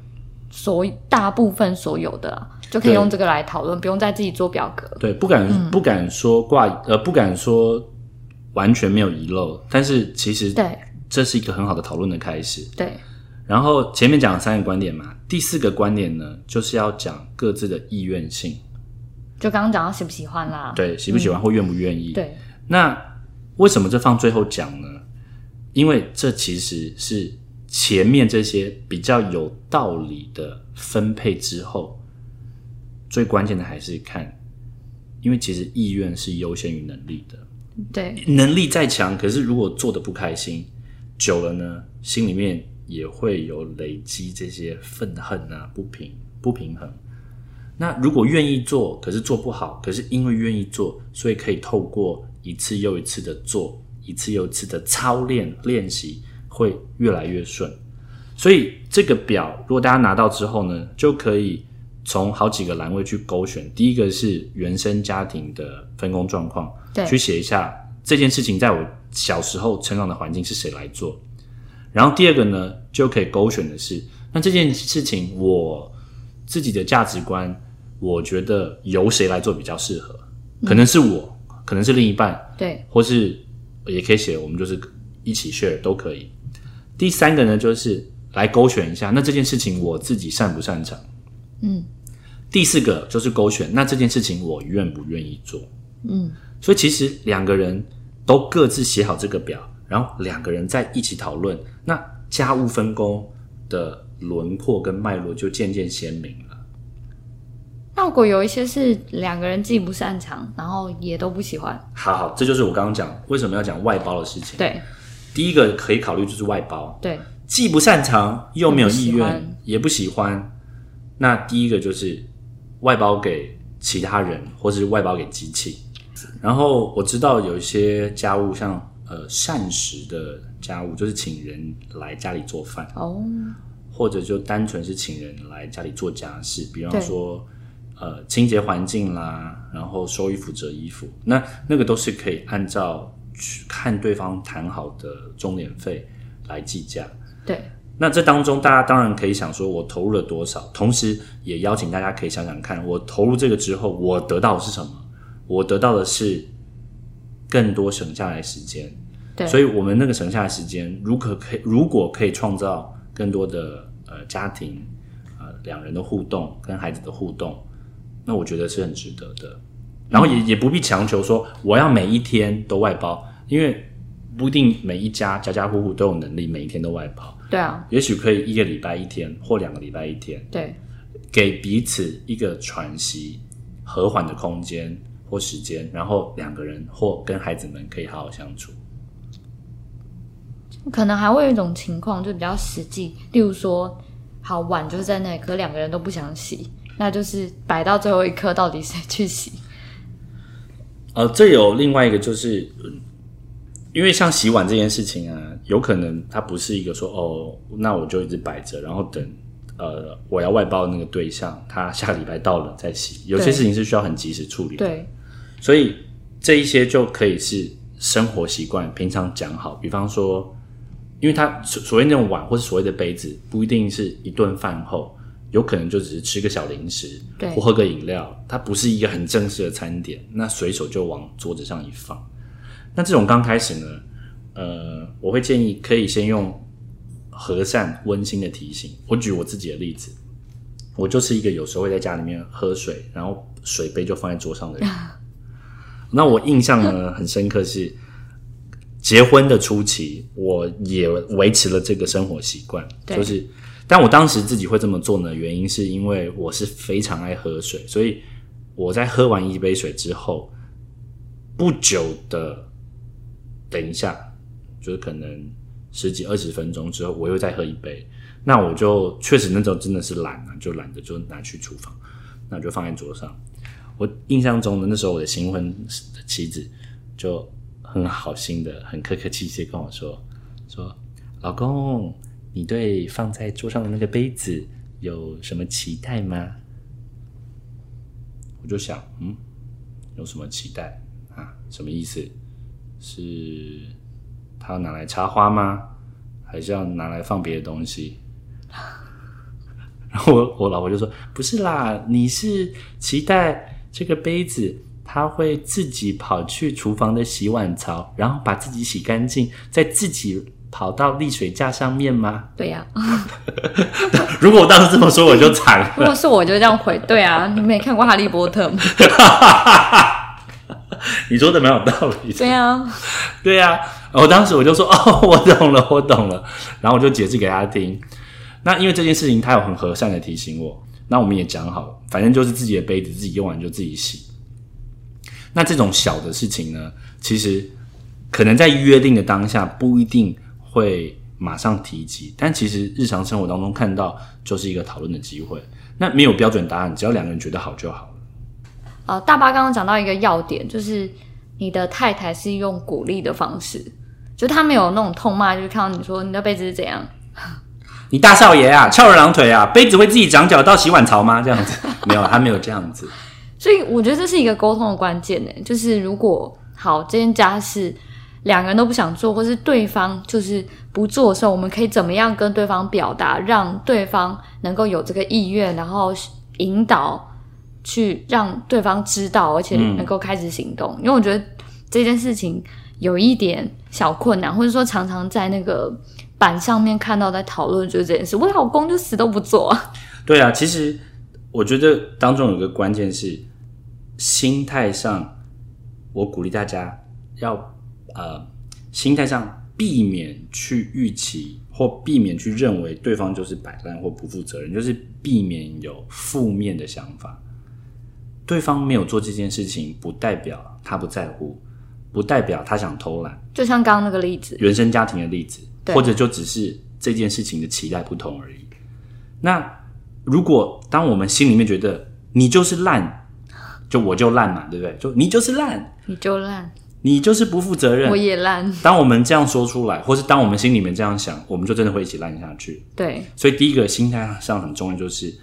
所大部分所有的啊，就可以用这个来讨论，不用再自己做表格。对，不敢、不敢说挂呃，不敢说完全没有遗漏，但是其实对这是一个很好的讨论的开始。对然后前面讲了三个观点嘛，第四个观点呢，就是要讲各自的意愿性，就刚刚讲到喜不喜欢啦，对，喜不喜欢或愿不愿意。对那为什么这放最后讲呢？因为这其实是前面这些比较有道理的分配之后，最关键的还是看，因为其实意愿是优先于能力的。对能力再强，可是如果做的不开心，久了呢，心里面也会有累积这些愤恨啊、不平不平衡。那如果愿意做，可是做不好，可是因为愿意做，所以可以透过一次又一次的做，一次又一次的操练练习，会越来越顺。所以这个表，如果大家拿到之后呢，就可以从好几个栏位去勾选。第一个是原生家庭的分工状况，对去写一下这件事情在我小时候成长的环境是谁来做。然后第二个呢，就可以勾选的是，那这件事情我自己的价值观，我觉得由谁来做比较适合？可能是我，可能是另一半，对，或是也可以写我们就是一起 share 都可以。第三个呢，就是来勾选一下，那这件事情我自己擅不擅长？嗯。第四个就是勾选，那这件事情我愿不愿意做？嗯，所以其实两个人都各自写好这个表，然后两个人在一起讨论，那家务分工的轮廓跟脉络就渐渐鲜明了。那如果有一些是两个人既不擅长，然后也都不喜欢，好好，这就是我刚刚讲为什么要讲外包的事情。，对第一个可以考虑就是外包，对既不擅长又没有意愿不，也不喜欢。那第一个就是外包给其他人，或是外包给机器。然后我知道有一些家务像，呃膳食的家务，就是请人来家里做饭，哦，或者就单纯是请人来家里做家事，比方说呃清洁环境啦，然后收衣服、折衣服，那那个都是可以按照去看对方谈好的钟点费来计价。对。那这当中，大家当然可以想说，我投入了多少，同时也邀请大家可以想想看，我投入这个之后，我得到的是什么？我得到的是更多省下来时间。对所以我们那个省下来时间，如果可以，如果可以创造更多的呃家庭呃两人的互动跟孩子的互动，那我觉得是很值得的。然后也、也不必强求说我要每一天都外包，因为不一定每一家家家户户都有能力每一天都外包。对啊，也许可以一个礼拜一天或两个礼拜一天，对给彼此一个喘息、和缓的空间或时间，然后两个人或跟孩子们可以好好相处。可能还会有一种情况，就比较实际，例如说，好碗就是在那里，可两个人都不想洗，那就是摆到最后一刻，到底谁去洗？呃，这有另外一个就是，嗯因为像洗碗这件事情啊，有可能它不是一个说哦，那我就一直摆着，然后等呃我要外包的那个对象，他下个礼拜到了再洗。有些事情是需要很及时处理的。对所以这一些就可以是生活习惯，平常讲好。比方说，因为它所所谓那种碗或是所谓的杯子，不一定是一顿饭后，有可能就只是吃个小零食，对或喝个饮料，它不是一个很正式的餐点，那随手就往桌子上一放。那这种刚开始呢，呃，我会建议可以先用和善温馨的提醒。我举我自己的例子，我就是一个有时候会在家里面喝水，然后水杯就放在桌上的人。那我印象呢很深刻是，结婚的初期，我也维持了这个生活习惯，就是，但我当时自己会这么做呢，原因是因为我是非常爱喝水，所以我在喝完一杯水之后，不久的等一下，就是可能十几二十分钟之后，我又再喝一杯，那我就确实那时候真的是懒啊，就懒得就拿去厨房，那我就放在桌上。我印象中的那时候，我的新婚的妻子就很好心的、很客客气气跟我说：“说老公，你对放在桌上的那个杯子有什么期待吗？”我就想，嗯，有什么期待啊？什么意思？是他要拿来插花吗？还是要拿来放别的东西？然后我我老婆就说：“不是啦，你是期待这个杯子，它会自己跑去厨房的洗碗槽，然后把自己洗干净，再自己跑到沥水架上面吗对呀？”如果我当时这么说，我就惨了。如果是我就这样回，对啊，你没看过《哈利波特》吗？你说的蛮有道理的。对啊，对啊、我当时我就说：“哦，我懂了，我懂了。”然后我就解释给他听。那因为这件事情，他有很和善的提醒我。那我们也讲好了，反正就是自己的杯子，自己用完就自己洗。那这种小的事情呢，其实可能在约定的当下不一定会马上提及，但其实日常生活当中看到就是一个讨论的机会。那没有标准答案，只要两个人觉得好就好了。啊，大巴刚刚讲到一个要点，就是你的太太是用鼓励的方式，就她没有那种痛骂，就是看到你说你的杯子是怎样，你大少爷啊，翘二郎腿啊，杯子会自己长脚到洗碗槽吗？这样子 没有，他没有这样子。所以我觉得这是一个沟通的关键呢，就是如果好这件家事两个人都不想做，或是对方就是不做的时候，我们可以怎么样跟对方表达，让对方能够有这个意愿，然后引导去让对方知道，而且能够开始行动。因为我觉得这件事情有一点小困难，或者说常常在那个板上面看到在讨论就是这件事，我老公就死都不做。对啊，其实我觉得当中有个关键是心态上，我鼓励大家要呃心态上避免去预期或避免去认为对方就是摆烂或不负责任，就是避免有负面的想法。对方没有做这件事情，不代表他不在乎，不代表他想偷懒。就像刚刚那个例子，原生家庭的例子，对或者就只是这件事情的期待不同而已。那如果当我们心里面觉得你就是烂，就我就烂嘛，对不对？就你就是烂，你就烂，你就是不负责任我。也烂，当我们这样说出来，或是当我们心里面这样想，我们就真的会一起烂下去。对。所以第一个心态上很重要，就是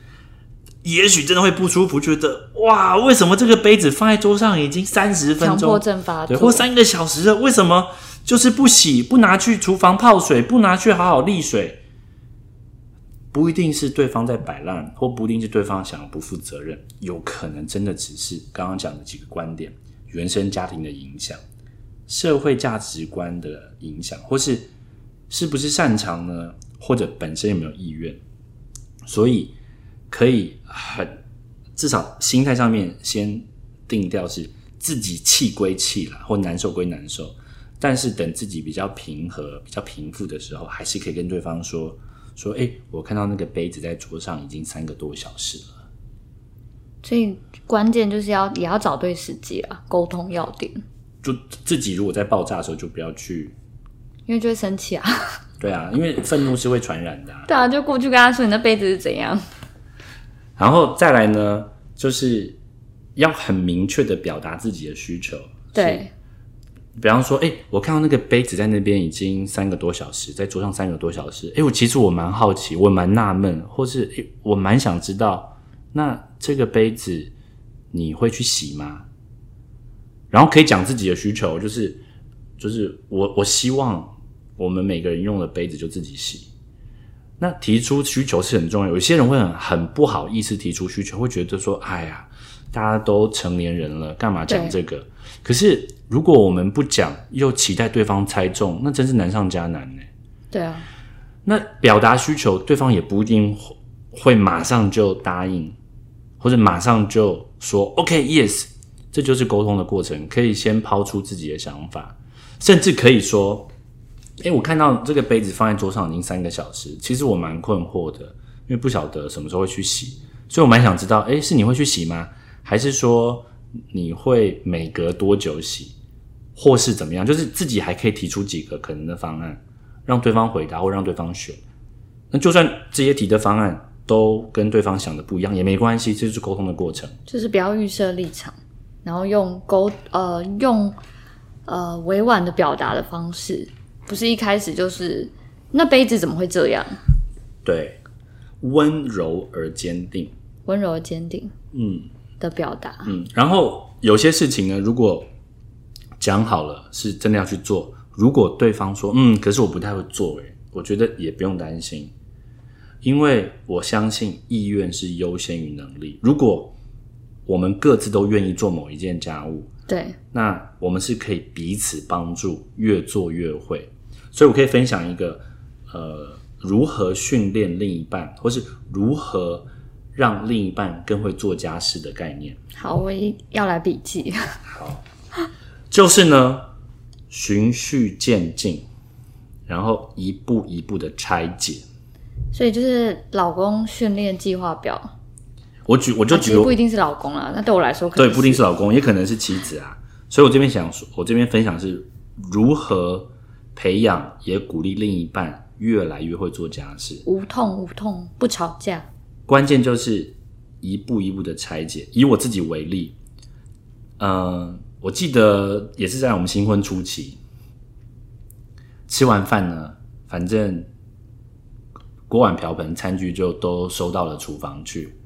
也许真的会不舒服，觉得哇，为什么这个杯子放在桌上已经三十分强迫症发作，或三个小时了，为什么就是不洗，不拿去厨房泡水，不拿去好好沥水？不一定是对方在摆烂，或不一定是对方想要不负责任，有可能真的只是刚刚讲的几个观点：原生家庭的影响、社会价值观的影响，或是是不是擅长呢？或者本身有没有意愿？所以可以很至少心态上面先定调是自己气归气啦，或难受归难受，但是等自己比较平和、比较平复的时候，还是可以跟对方说说，哎、我看到那个杯子在桌上已经三个多小时了。所以关键就是要也要找对时机啊，沟通要点，就自己如果在爆炸的时候，就不要去，因为就会生气啊。对啊，因为愤怒是会传染的、啊。对啊，就过去跟他说你的杯子是怎样，然后再来呢，就是要很明确的表达自己的需求。对，比方说，哎、我看到那个杯子在那边已经三个多小时，在桌上三个多小时，哎、我其实我蛮好奇，我蛮纳闷，或是、诶我蛮想知道，那这个杯子你会去洗吗？然后可以讲自己的需求，就是就是我我希望我们每个人用的杯子就自己洗。那提出需求是很重要，有些人会很很不好意思提出需求，会觉得说，哎呀，大家都成年人了，干嘛讲这个？可是如果我们不讲，又期待对方猜中，那真是难上加难呢。对啊，那表达需求，对方也不一定会会马上就答应，或者马上就说 OK yes，这就是沟通的过程。可以先抛出自己的想法，甚至可以说：“哎，我看到这个杯子放在桌上已经三个小时，其实我蛮困惑的，因为不晓得什么时候会去洗，所以我蛮想知道，哎，是你会去洗吗？还是说你会每隔多久洗，或是怎么样？就是自己还可以提出几个可能的方案。”让对方回答或让对方选。那就算这些提的方案都跟对方想的不一样也没关系，这就是沟通的过程。就是不要预设立场，然后用沟呃用呃委婉的表达的方式，不是一开始就是那杯子怎么会这样？对，温柔而坚定。温柔而坚定嗯的表达，嗯，然后有些事情呢，如果讲好了是真的要去做，如果对方说嗯，可是我不太会做，诶，我觉得也不用担心，因为我相信意愿是优先于能力。如果我们各自都愿意做某一件家务，对，那我们是可以彼此帮助，越做越会。所以我可以分享一个呃，如何训练另一半，或是如何让另一半更会做家事的概念。好，我一要来笔记。好就是呢，循序渐进，然后一步一步的拆解。所以就是老公训练计划表，我举我就举啊不一定是老公啦，那对我来说可能对，不一定是老公，也可能是妻子啊。所以我这边想说，我这边分享是如何培养，也鼓励另一半越来越会做家事。无痛无痛不吵架，关键就是一步一步的拆解。以我自己为例，嗯、我记得也是在我们新婚初期，吃完饭呢，反正锅碗瓢盆、餐具就都收到了厨房去。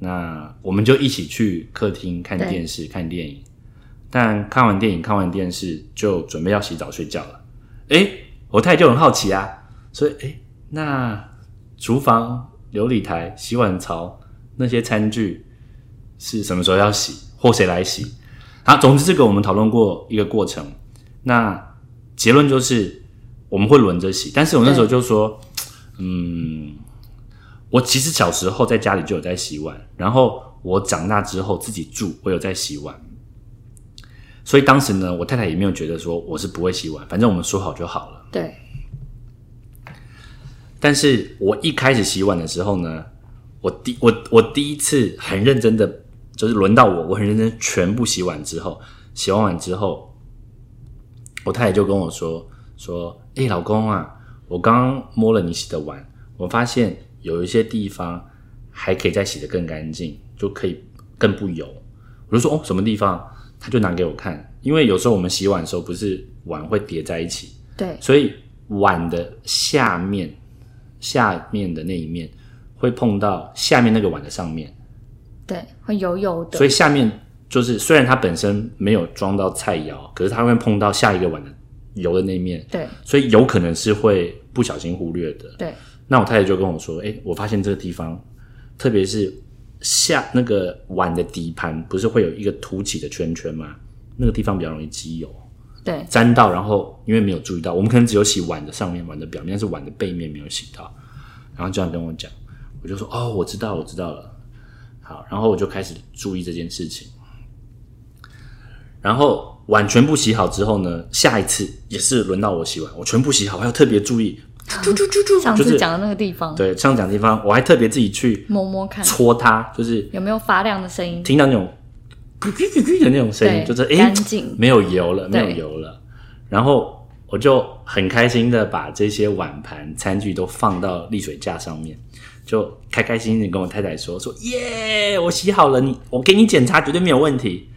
那我们就一起去客厅看对电视、看电影。但看完电影、看完电视，就准备要洗澡睡觉了。诶，我太太就很好奇啊，所以诶，那厨房、琉璃台、洗碗槽那些餐具是什么时候要洗，或谁来洗？好，总之这个我们讨论过一个过程。那结论就是我们会轮着洗，但是我那时候就说，嗯，我其实小时候在家里就有在洗碗，然后我长大之后自己住，我有在洗碗。所以当时呢，我太太也没有觉得说我是不会洗碗，反正我们说好就好了。对，但是我一开始洗碗的时候呢，我第我我第一次很认真的，就是轮到我，我很认真全部洗碗之后，洗完碗之后，我太太就跟我说说，哎、老公啊，我刚刚摸了你洗的碗，我发现有一些地方还可以再洗的更干净，就可以更不油。我就说哦，什么地方？他就拿给我看，因为有时候我们洗碗的时候，不是碗会叠在一起，对，所以碗的下面下面的那一面会碰到下面那个碗的上面，对，会油油的，所以下面就是虽然它本身没有装到菜肴，可是它会碰到下一个碗的油的那一面，对所以有可能是会不小心忽略的。对那我太太就跟我说：“哎、我发现这个地方，特别是下那个碗的底盘，不是会有一个凸起的圈圈吗？那个地方比较容易积油。”对沾到，然后因为没有注意到，我们可能只有洗碗的上面、碗的表面，但是碗的背面没有洗到，然后这样跟我讲，我就说哦，我知道，我知道了。好，然后我就开始注意这件事情。然后碗全部洗好之后呢，下一次也是轮到我洗碗，我全部洗好，还要特别注意，上就是次讲的那个地方，对，上次讲地方，我还特别自己去摸摸看搓它，就是有没有发亮的声音，听到那种咕咕咕咕的那种声音，就是哎没有油了，没有油了。然后我就很开心的把这些碗盘、餐具都放到沥水架上面，就开开心心的跟我太太说说耶，我洗好了，你我给你检查绝对没有问题。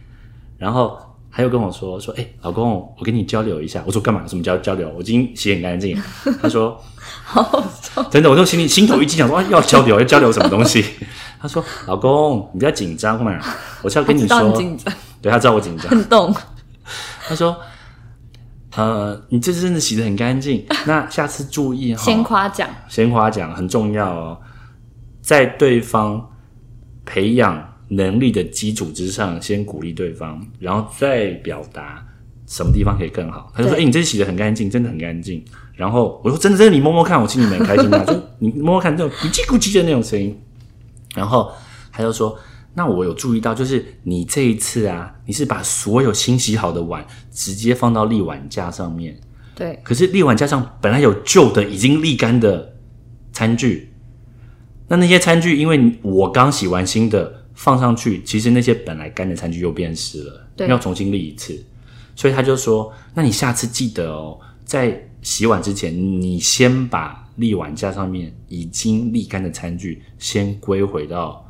然后他又跟我说说，哎、老公，我跟你交流一下。我说干嘛？什么交交流？我已经洗很干净。他说好好笑，真的，我就心里心头一惊，想说、啊、要交流，要交流什么东西？他说：“老公，你不要紧张嘛，我是要跟你说，紧张，对他知道我紧张。很懂，他说：呃，你这次真的洗的很干净，那下次注意哈。先夸奖，先夸奖很重要哦，在对方培养能力的基础之上，先鼓励对方，然后再表达什么地方可以更好。他就说：“哎、对你这次洗的很干净，真的很干净。”然后我说：“真的，真的，你摸摸看，我心里面很开心的、就你摸摸看，这种咕叽咕叽的那种声音。”然后他就说：“那我有注意到，就是你这一次啊，你是把所有新洗好的碗直接放到沥碗架上面。”对可是沥碗架上本来有旧的已经沥干的餐具，那那些餐具因为我刚洗完新的放上去，其实那些本来干的餐具又变湿了，对要重新沥一次。所以他就说：“那你下次记得哦，在洗碗之前，你先把沥碗架上面已经沥干的餐具先归回到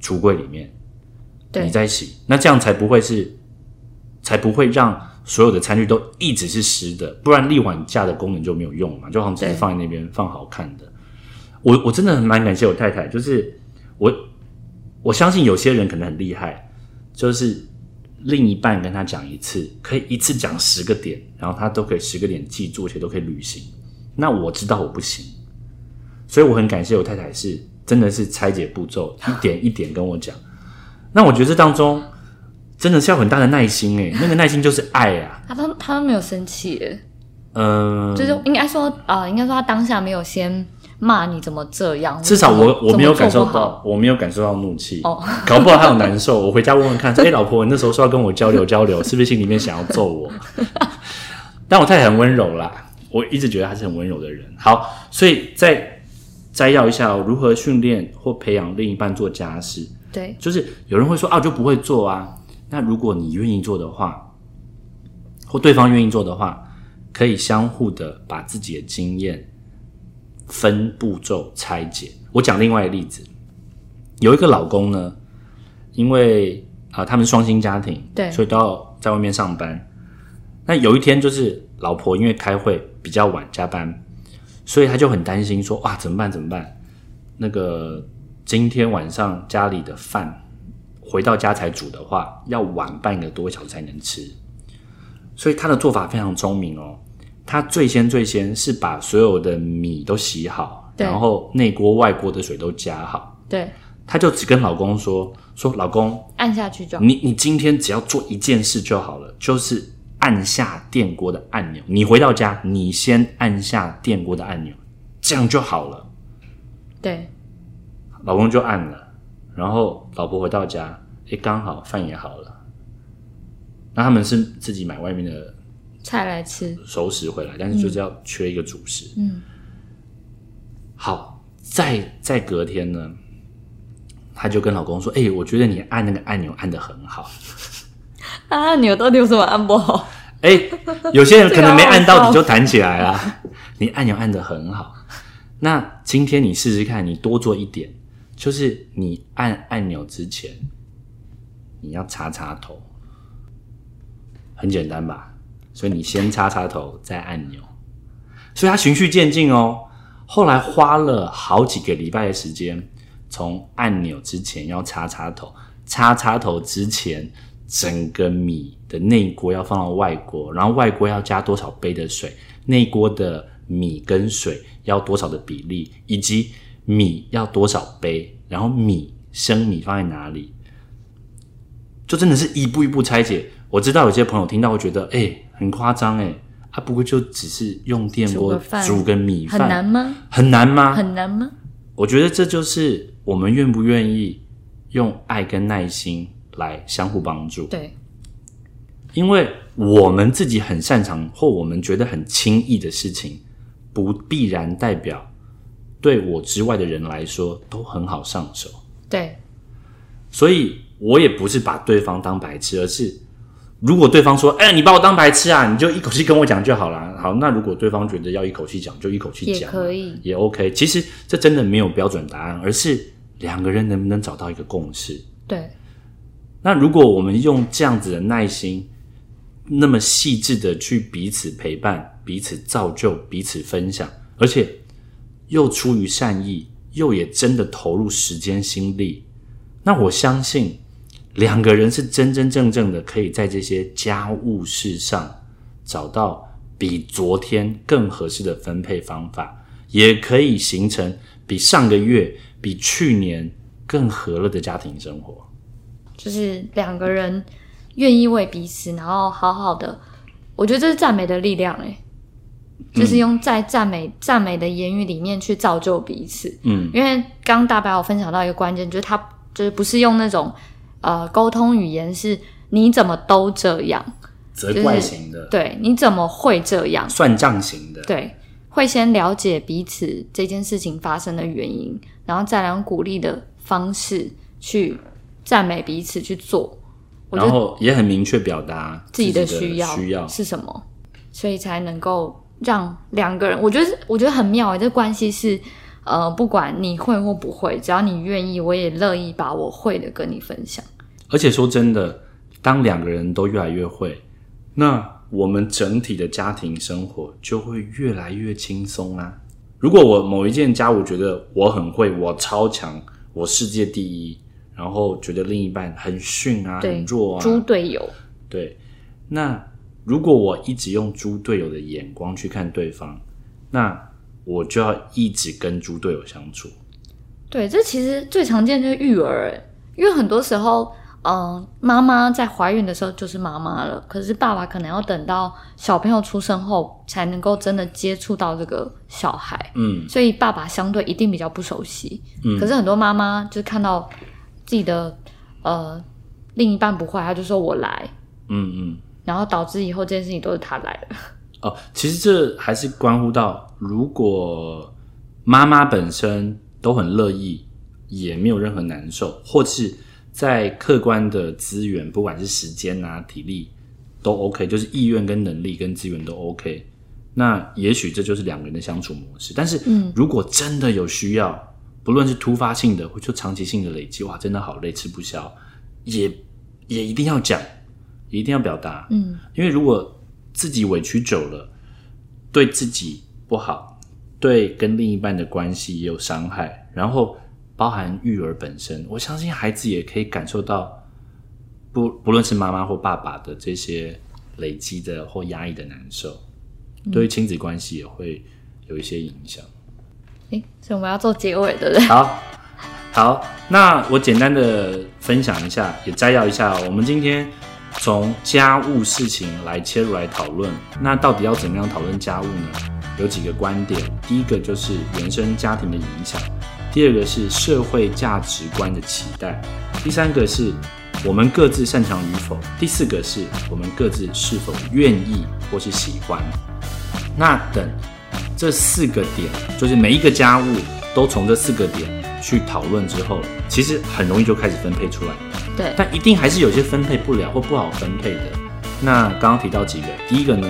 橱柜里面，对。你再洗，那这样才不会是，才不会让所有的餐具都一直是湿的，不然沥碗架的功能就没有用嘛，就好像只是放在那边放好看的。我我真的很蛮感谢我太太，就是我我相信有些人可能很厉害，就是另一半跟他讲一次，可以一次讲十个点，然后他都可以十个点记住，而且都可以履行。那我知道我不行，所以我很感谢我太太是真的是拆解步骤，一点一点跟我讲。那我觉得这当中真的是要很大的耐心诶，那个耐心就是爱啊，他都他都没有生气耶，嗯、就是应该说啊、呃应该说他当下没有先骂你怎么这样，至少我我没有感受到，我没有感受到怒气，哦 搞不好他有难受。我回家问问看，说：“哎、老婆，你那时候说要跟我交流交流，是不是心里面想要揍我？” 但我太太很温柔啦，我一直觉得她是很温柔的人。好，所以再摘要一下、哦、如何训练或培养另一半做家事。对就是有人会说啊，我就不会做啊。那如果你愿意做的话，或对方愿意做的话，可以相互的把自己的经验分步骤拆解。我讲另外一个例子，有一个老公呢，因为啊、他们双薪家庭，对所以都要在外面上班。那有一天就是老婆因为开会比较晚加班，所以他就很担心说哇怎么办怎么办？那个今天晚上家里的饭回到家才煮的话，要晚半个多小时才能吃。所以他的做法非常聪明哦，他最先最先是把所有的米都洗好，然后内锅外锅的水都加好，对，他就只跟老公说说老公，按下去就好。你你今天只要做一件事就好了，就是按下电锅的按钮。你回到家，你先按下电锅的按钮，这样就好了。对，老公就按了，然后老婆回到家，哎，刚好饭也好了。那他们是自己买外面的菜来吃。熟食回来，但是就是要缺一个主食。嗯，好，再再隔天呢，她就跟老公说：“哎、我觉得你按那个按钮按的很好。按按钮到底有什么按不好？哎、有些人可能没按到，这个好笑你就弹起来啦。你按钮按的很好。那今天你试试看，你多做一点，就是你按按钮之前，你要插插头，很简单吧？所以你先插插头，再按钮。所以他循序渐进哦。后来花了好几个礼拜的时间，从按钮之前要插插头，插插头之前，整个米的内锅要放到外锅，然后外锅要加多少杯的水，内锅的米跟水要多少的比例，以及米要多少杯，然后米生米放在哪里，就真的是一步一步拆解。我知道有些朋友听到会觉得，哎、很夸张哎，啊，不过就只是用电锅煮个饭煮个米饭，很难吗？很难吗？很难吗？我觉得这就是我们愿不愿意用爱跟耐心来相互帮助。对，因为我们自己很擅长或我们觉得很轻易的事情，不必然代表对我之外的人来说都很好上手。对，所以我也不是把对方当白痴，而是如果对方说：“哎、你把我当白痴啊！”你就一口气跟我讲就好了。好，那如果对方觉得要一口气讲，就一口气也讲，可以。也 OK。其实这真的没有标准答案，而是两个人能不能找到一个共识。对，那如果我们用这样子的耐心，那么细致的去彼此陪伴、彼此造就、彼此分享，而且又出于善意，又也真的投入时间心力，那我相信两个人是真真正正的可以在这些家务事上找到比昨天更合适的分配方法，也可以形成比上个月、比去年更和乐的家庭生活。就是两个人愿意为彼此，然后好好的，我觉得这是赞美的力量哎，就是用在赞美赞美的言语里面去造就彼此。嗯，因为刚刚大白我分享到一个关键，就是他就是不是用那种呃沟通语言，是你怎么都这样，责怪型的、对，你怎么会这样？算账型的，对，会先了解彼此这件事情发生的原因，然后再来用鼓励的方式去赞美彼此去做。然后也很明确表达自己的需需要需要。是什么，所以才能够让两个人，我觉得我觉得很妙诶，这关系是呃，不管你会或不会，只要你愿意，我也乐意把我会的跟你分享。而且说真的，当两个人都越来越会，那我们整体的家庭生活就会越来越轻松啊。如果我某一件家务觉得我很会，我超强，我世界第一，然后觉得另一半很逊啊，很弱啊，猪队友，对，那如果我一直用猪队友的眼光去看对方，那我就要一直跟猪队友相处。对，这其实最常见就是育儿，因为很多时候。嗯，妈妈在怀孕的时候就是妈妈了，可是爸爸可能要等到小朋友出生后，才能够真的接触到这个小孩。嗯，所以爸爸相对一定比较不熟悉。嗯可是很多妈妈就看到自己的呃另一半不会，他就说我来，嗯嗯。然后导致以后这件事情都是他来了。哦，其实这还是关乎到，如果妈妈本身都很乐意，也没有任何难受，或是在客观的资源，不管是时间啊、体力都 OK，就是意愿跟能力跟资源都 OK，那也许这就是两个人的相处模式。但是，如果真的有需要，不论是突发性的或就长期性的累积，哇，真的好累，吃不消，也也一定要讲，一定要表达。嗯，因为如果自己委屈久了，对自己不好，对跟另一半的关系也有伤害，然后包含育儿本身，我相信孩子也可以感受到，不不论是妈妈或爸爸的这些累积的或压抑的难受，对于亲子关系也会有一些影响。诶，所以我们要做结尾，对不对？好，好，那我简单的分享一下，也摘要一下，我们今天从家务事情来切入来讨论。那到底要怎么样讨论家务呢？有几个观点，第一个就是原生家庭的影响，第二个是社会价值观的期待，第三个是我们各自擅长与否，第四个是我们各自是否愿意或是喜欢。那等。这四个点就是每一个家务都从这四个点去讨论之后，其实很容易就开始分配出来。对，但一定还是有些分配不了或不好分配的。那刚刚提到几个，第一个呢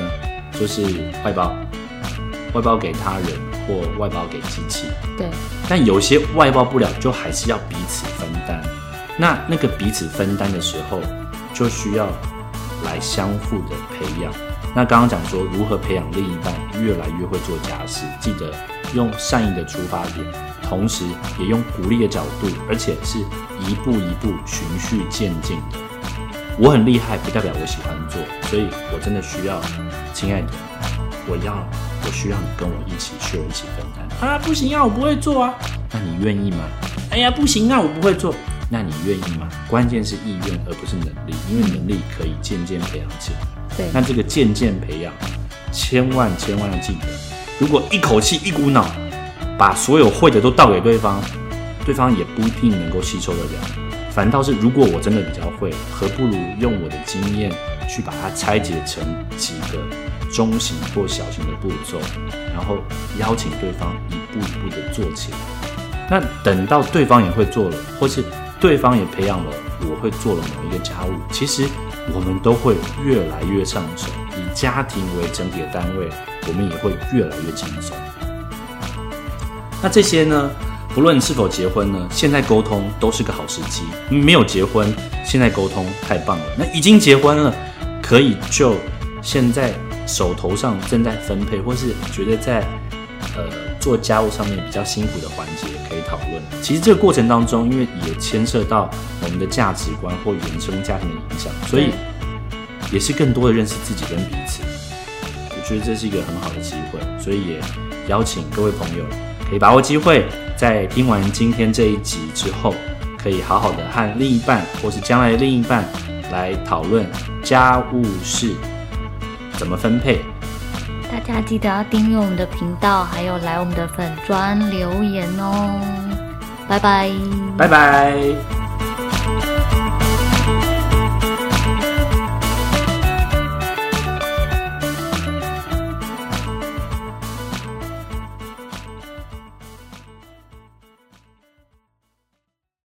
就是外包，外包给他人或外包给机器。对，但有些外包不了，就还是要彼此分担。那那个彼此分担的时候，就需要来相互的培养。那刚刚讲说如何培养另一半越来越会做家事，记得用善意的出发点，同时也用鼓励的角度，而且是一步一步循序渐进的。我很厉害，不代表我喜欢做，所以我真的需要，亲爱的，我要，我需要你跟我一起去一起分担啊！不行啊，我不会做啊，那你愿意吗？哎呀，不行啊，我不会做，那你愿意吗？关键是意愿，而不是能力，因为能力可以渐渐培养起来。对那这个渐渐培养，千万千万要记得，如果一口气一股脑把所有会的都倒给对方，对方也不一定能够吸收得了。反倒是如果我真的比较会，何不如用我的经验去把它拆解成几个中型或小型的步骤，然后邀请对方一步一步的做起来。那等到对方也会做了，或是对方也培养了我会做了某一个家务，其实。我们都会越来越上手，以家庭为整体的单位，我们也会越来越轻松。那这些呢，不论是否结婚呢，现在沟通都是个好时机。没有结婚，现在沟通太棒了。那已经结婚了，可以就现在手头上正在分配，或是觉得在呃做家务上面比较辛苦的环节，可以讨论。其实这个过程当中，因为也牵涉到。我们的价值观或原生家庭的影响，所以也是更多的认识自己跟彼此。我觉得这是一个很好的机会，所以也邀请各位朋友可以把握机会，在听完今天这一集之后，可以好好的和另一半或是将来的另一半来讨论家务事怎么分配。大家记得要订阅我们的频道，还有来我们的粉砖留言哦。拜拜，拜拜。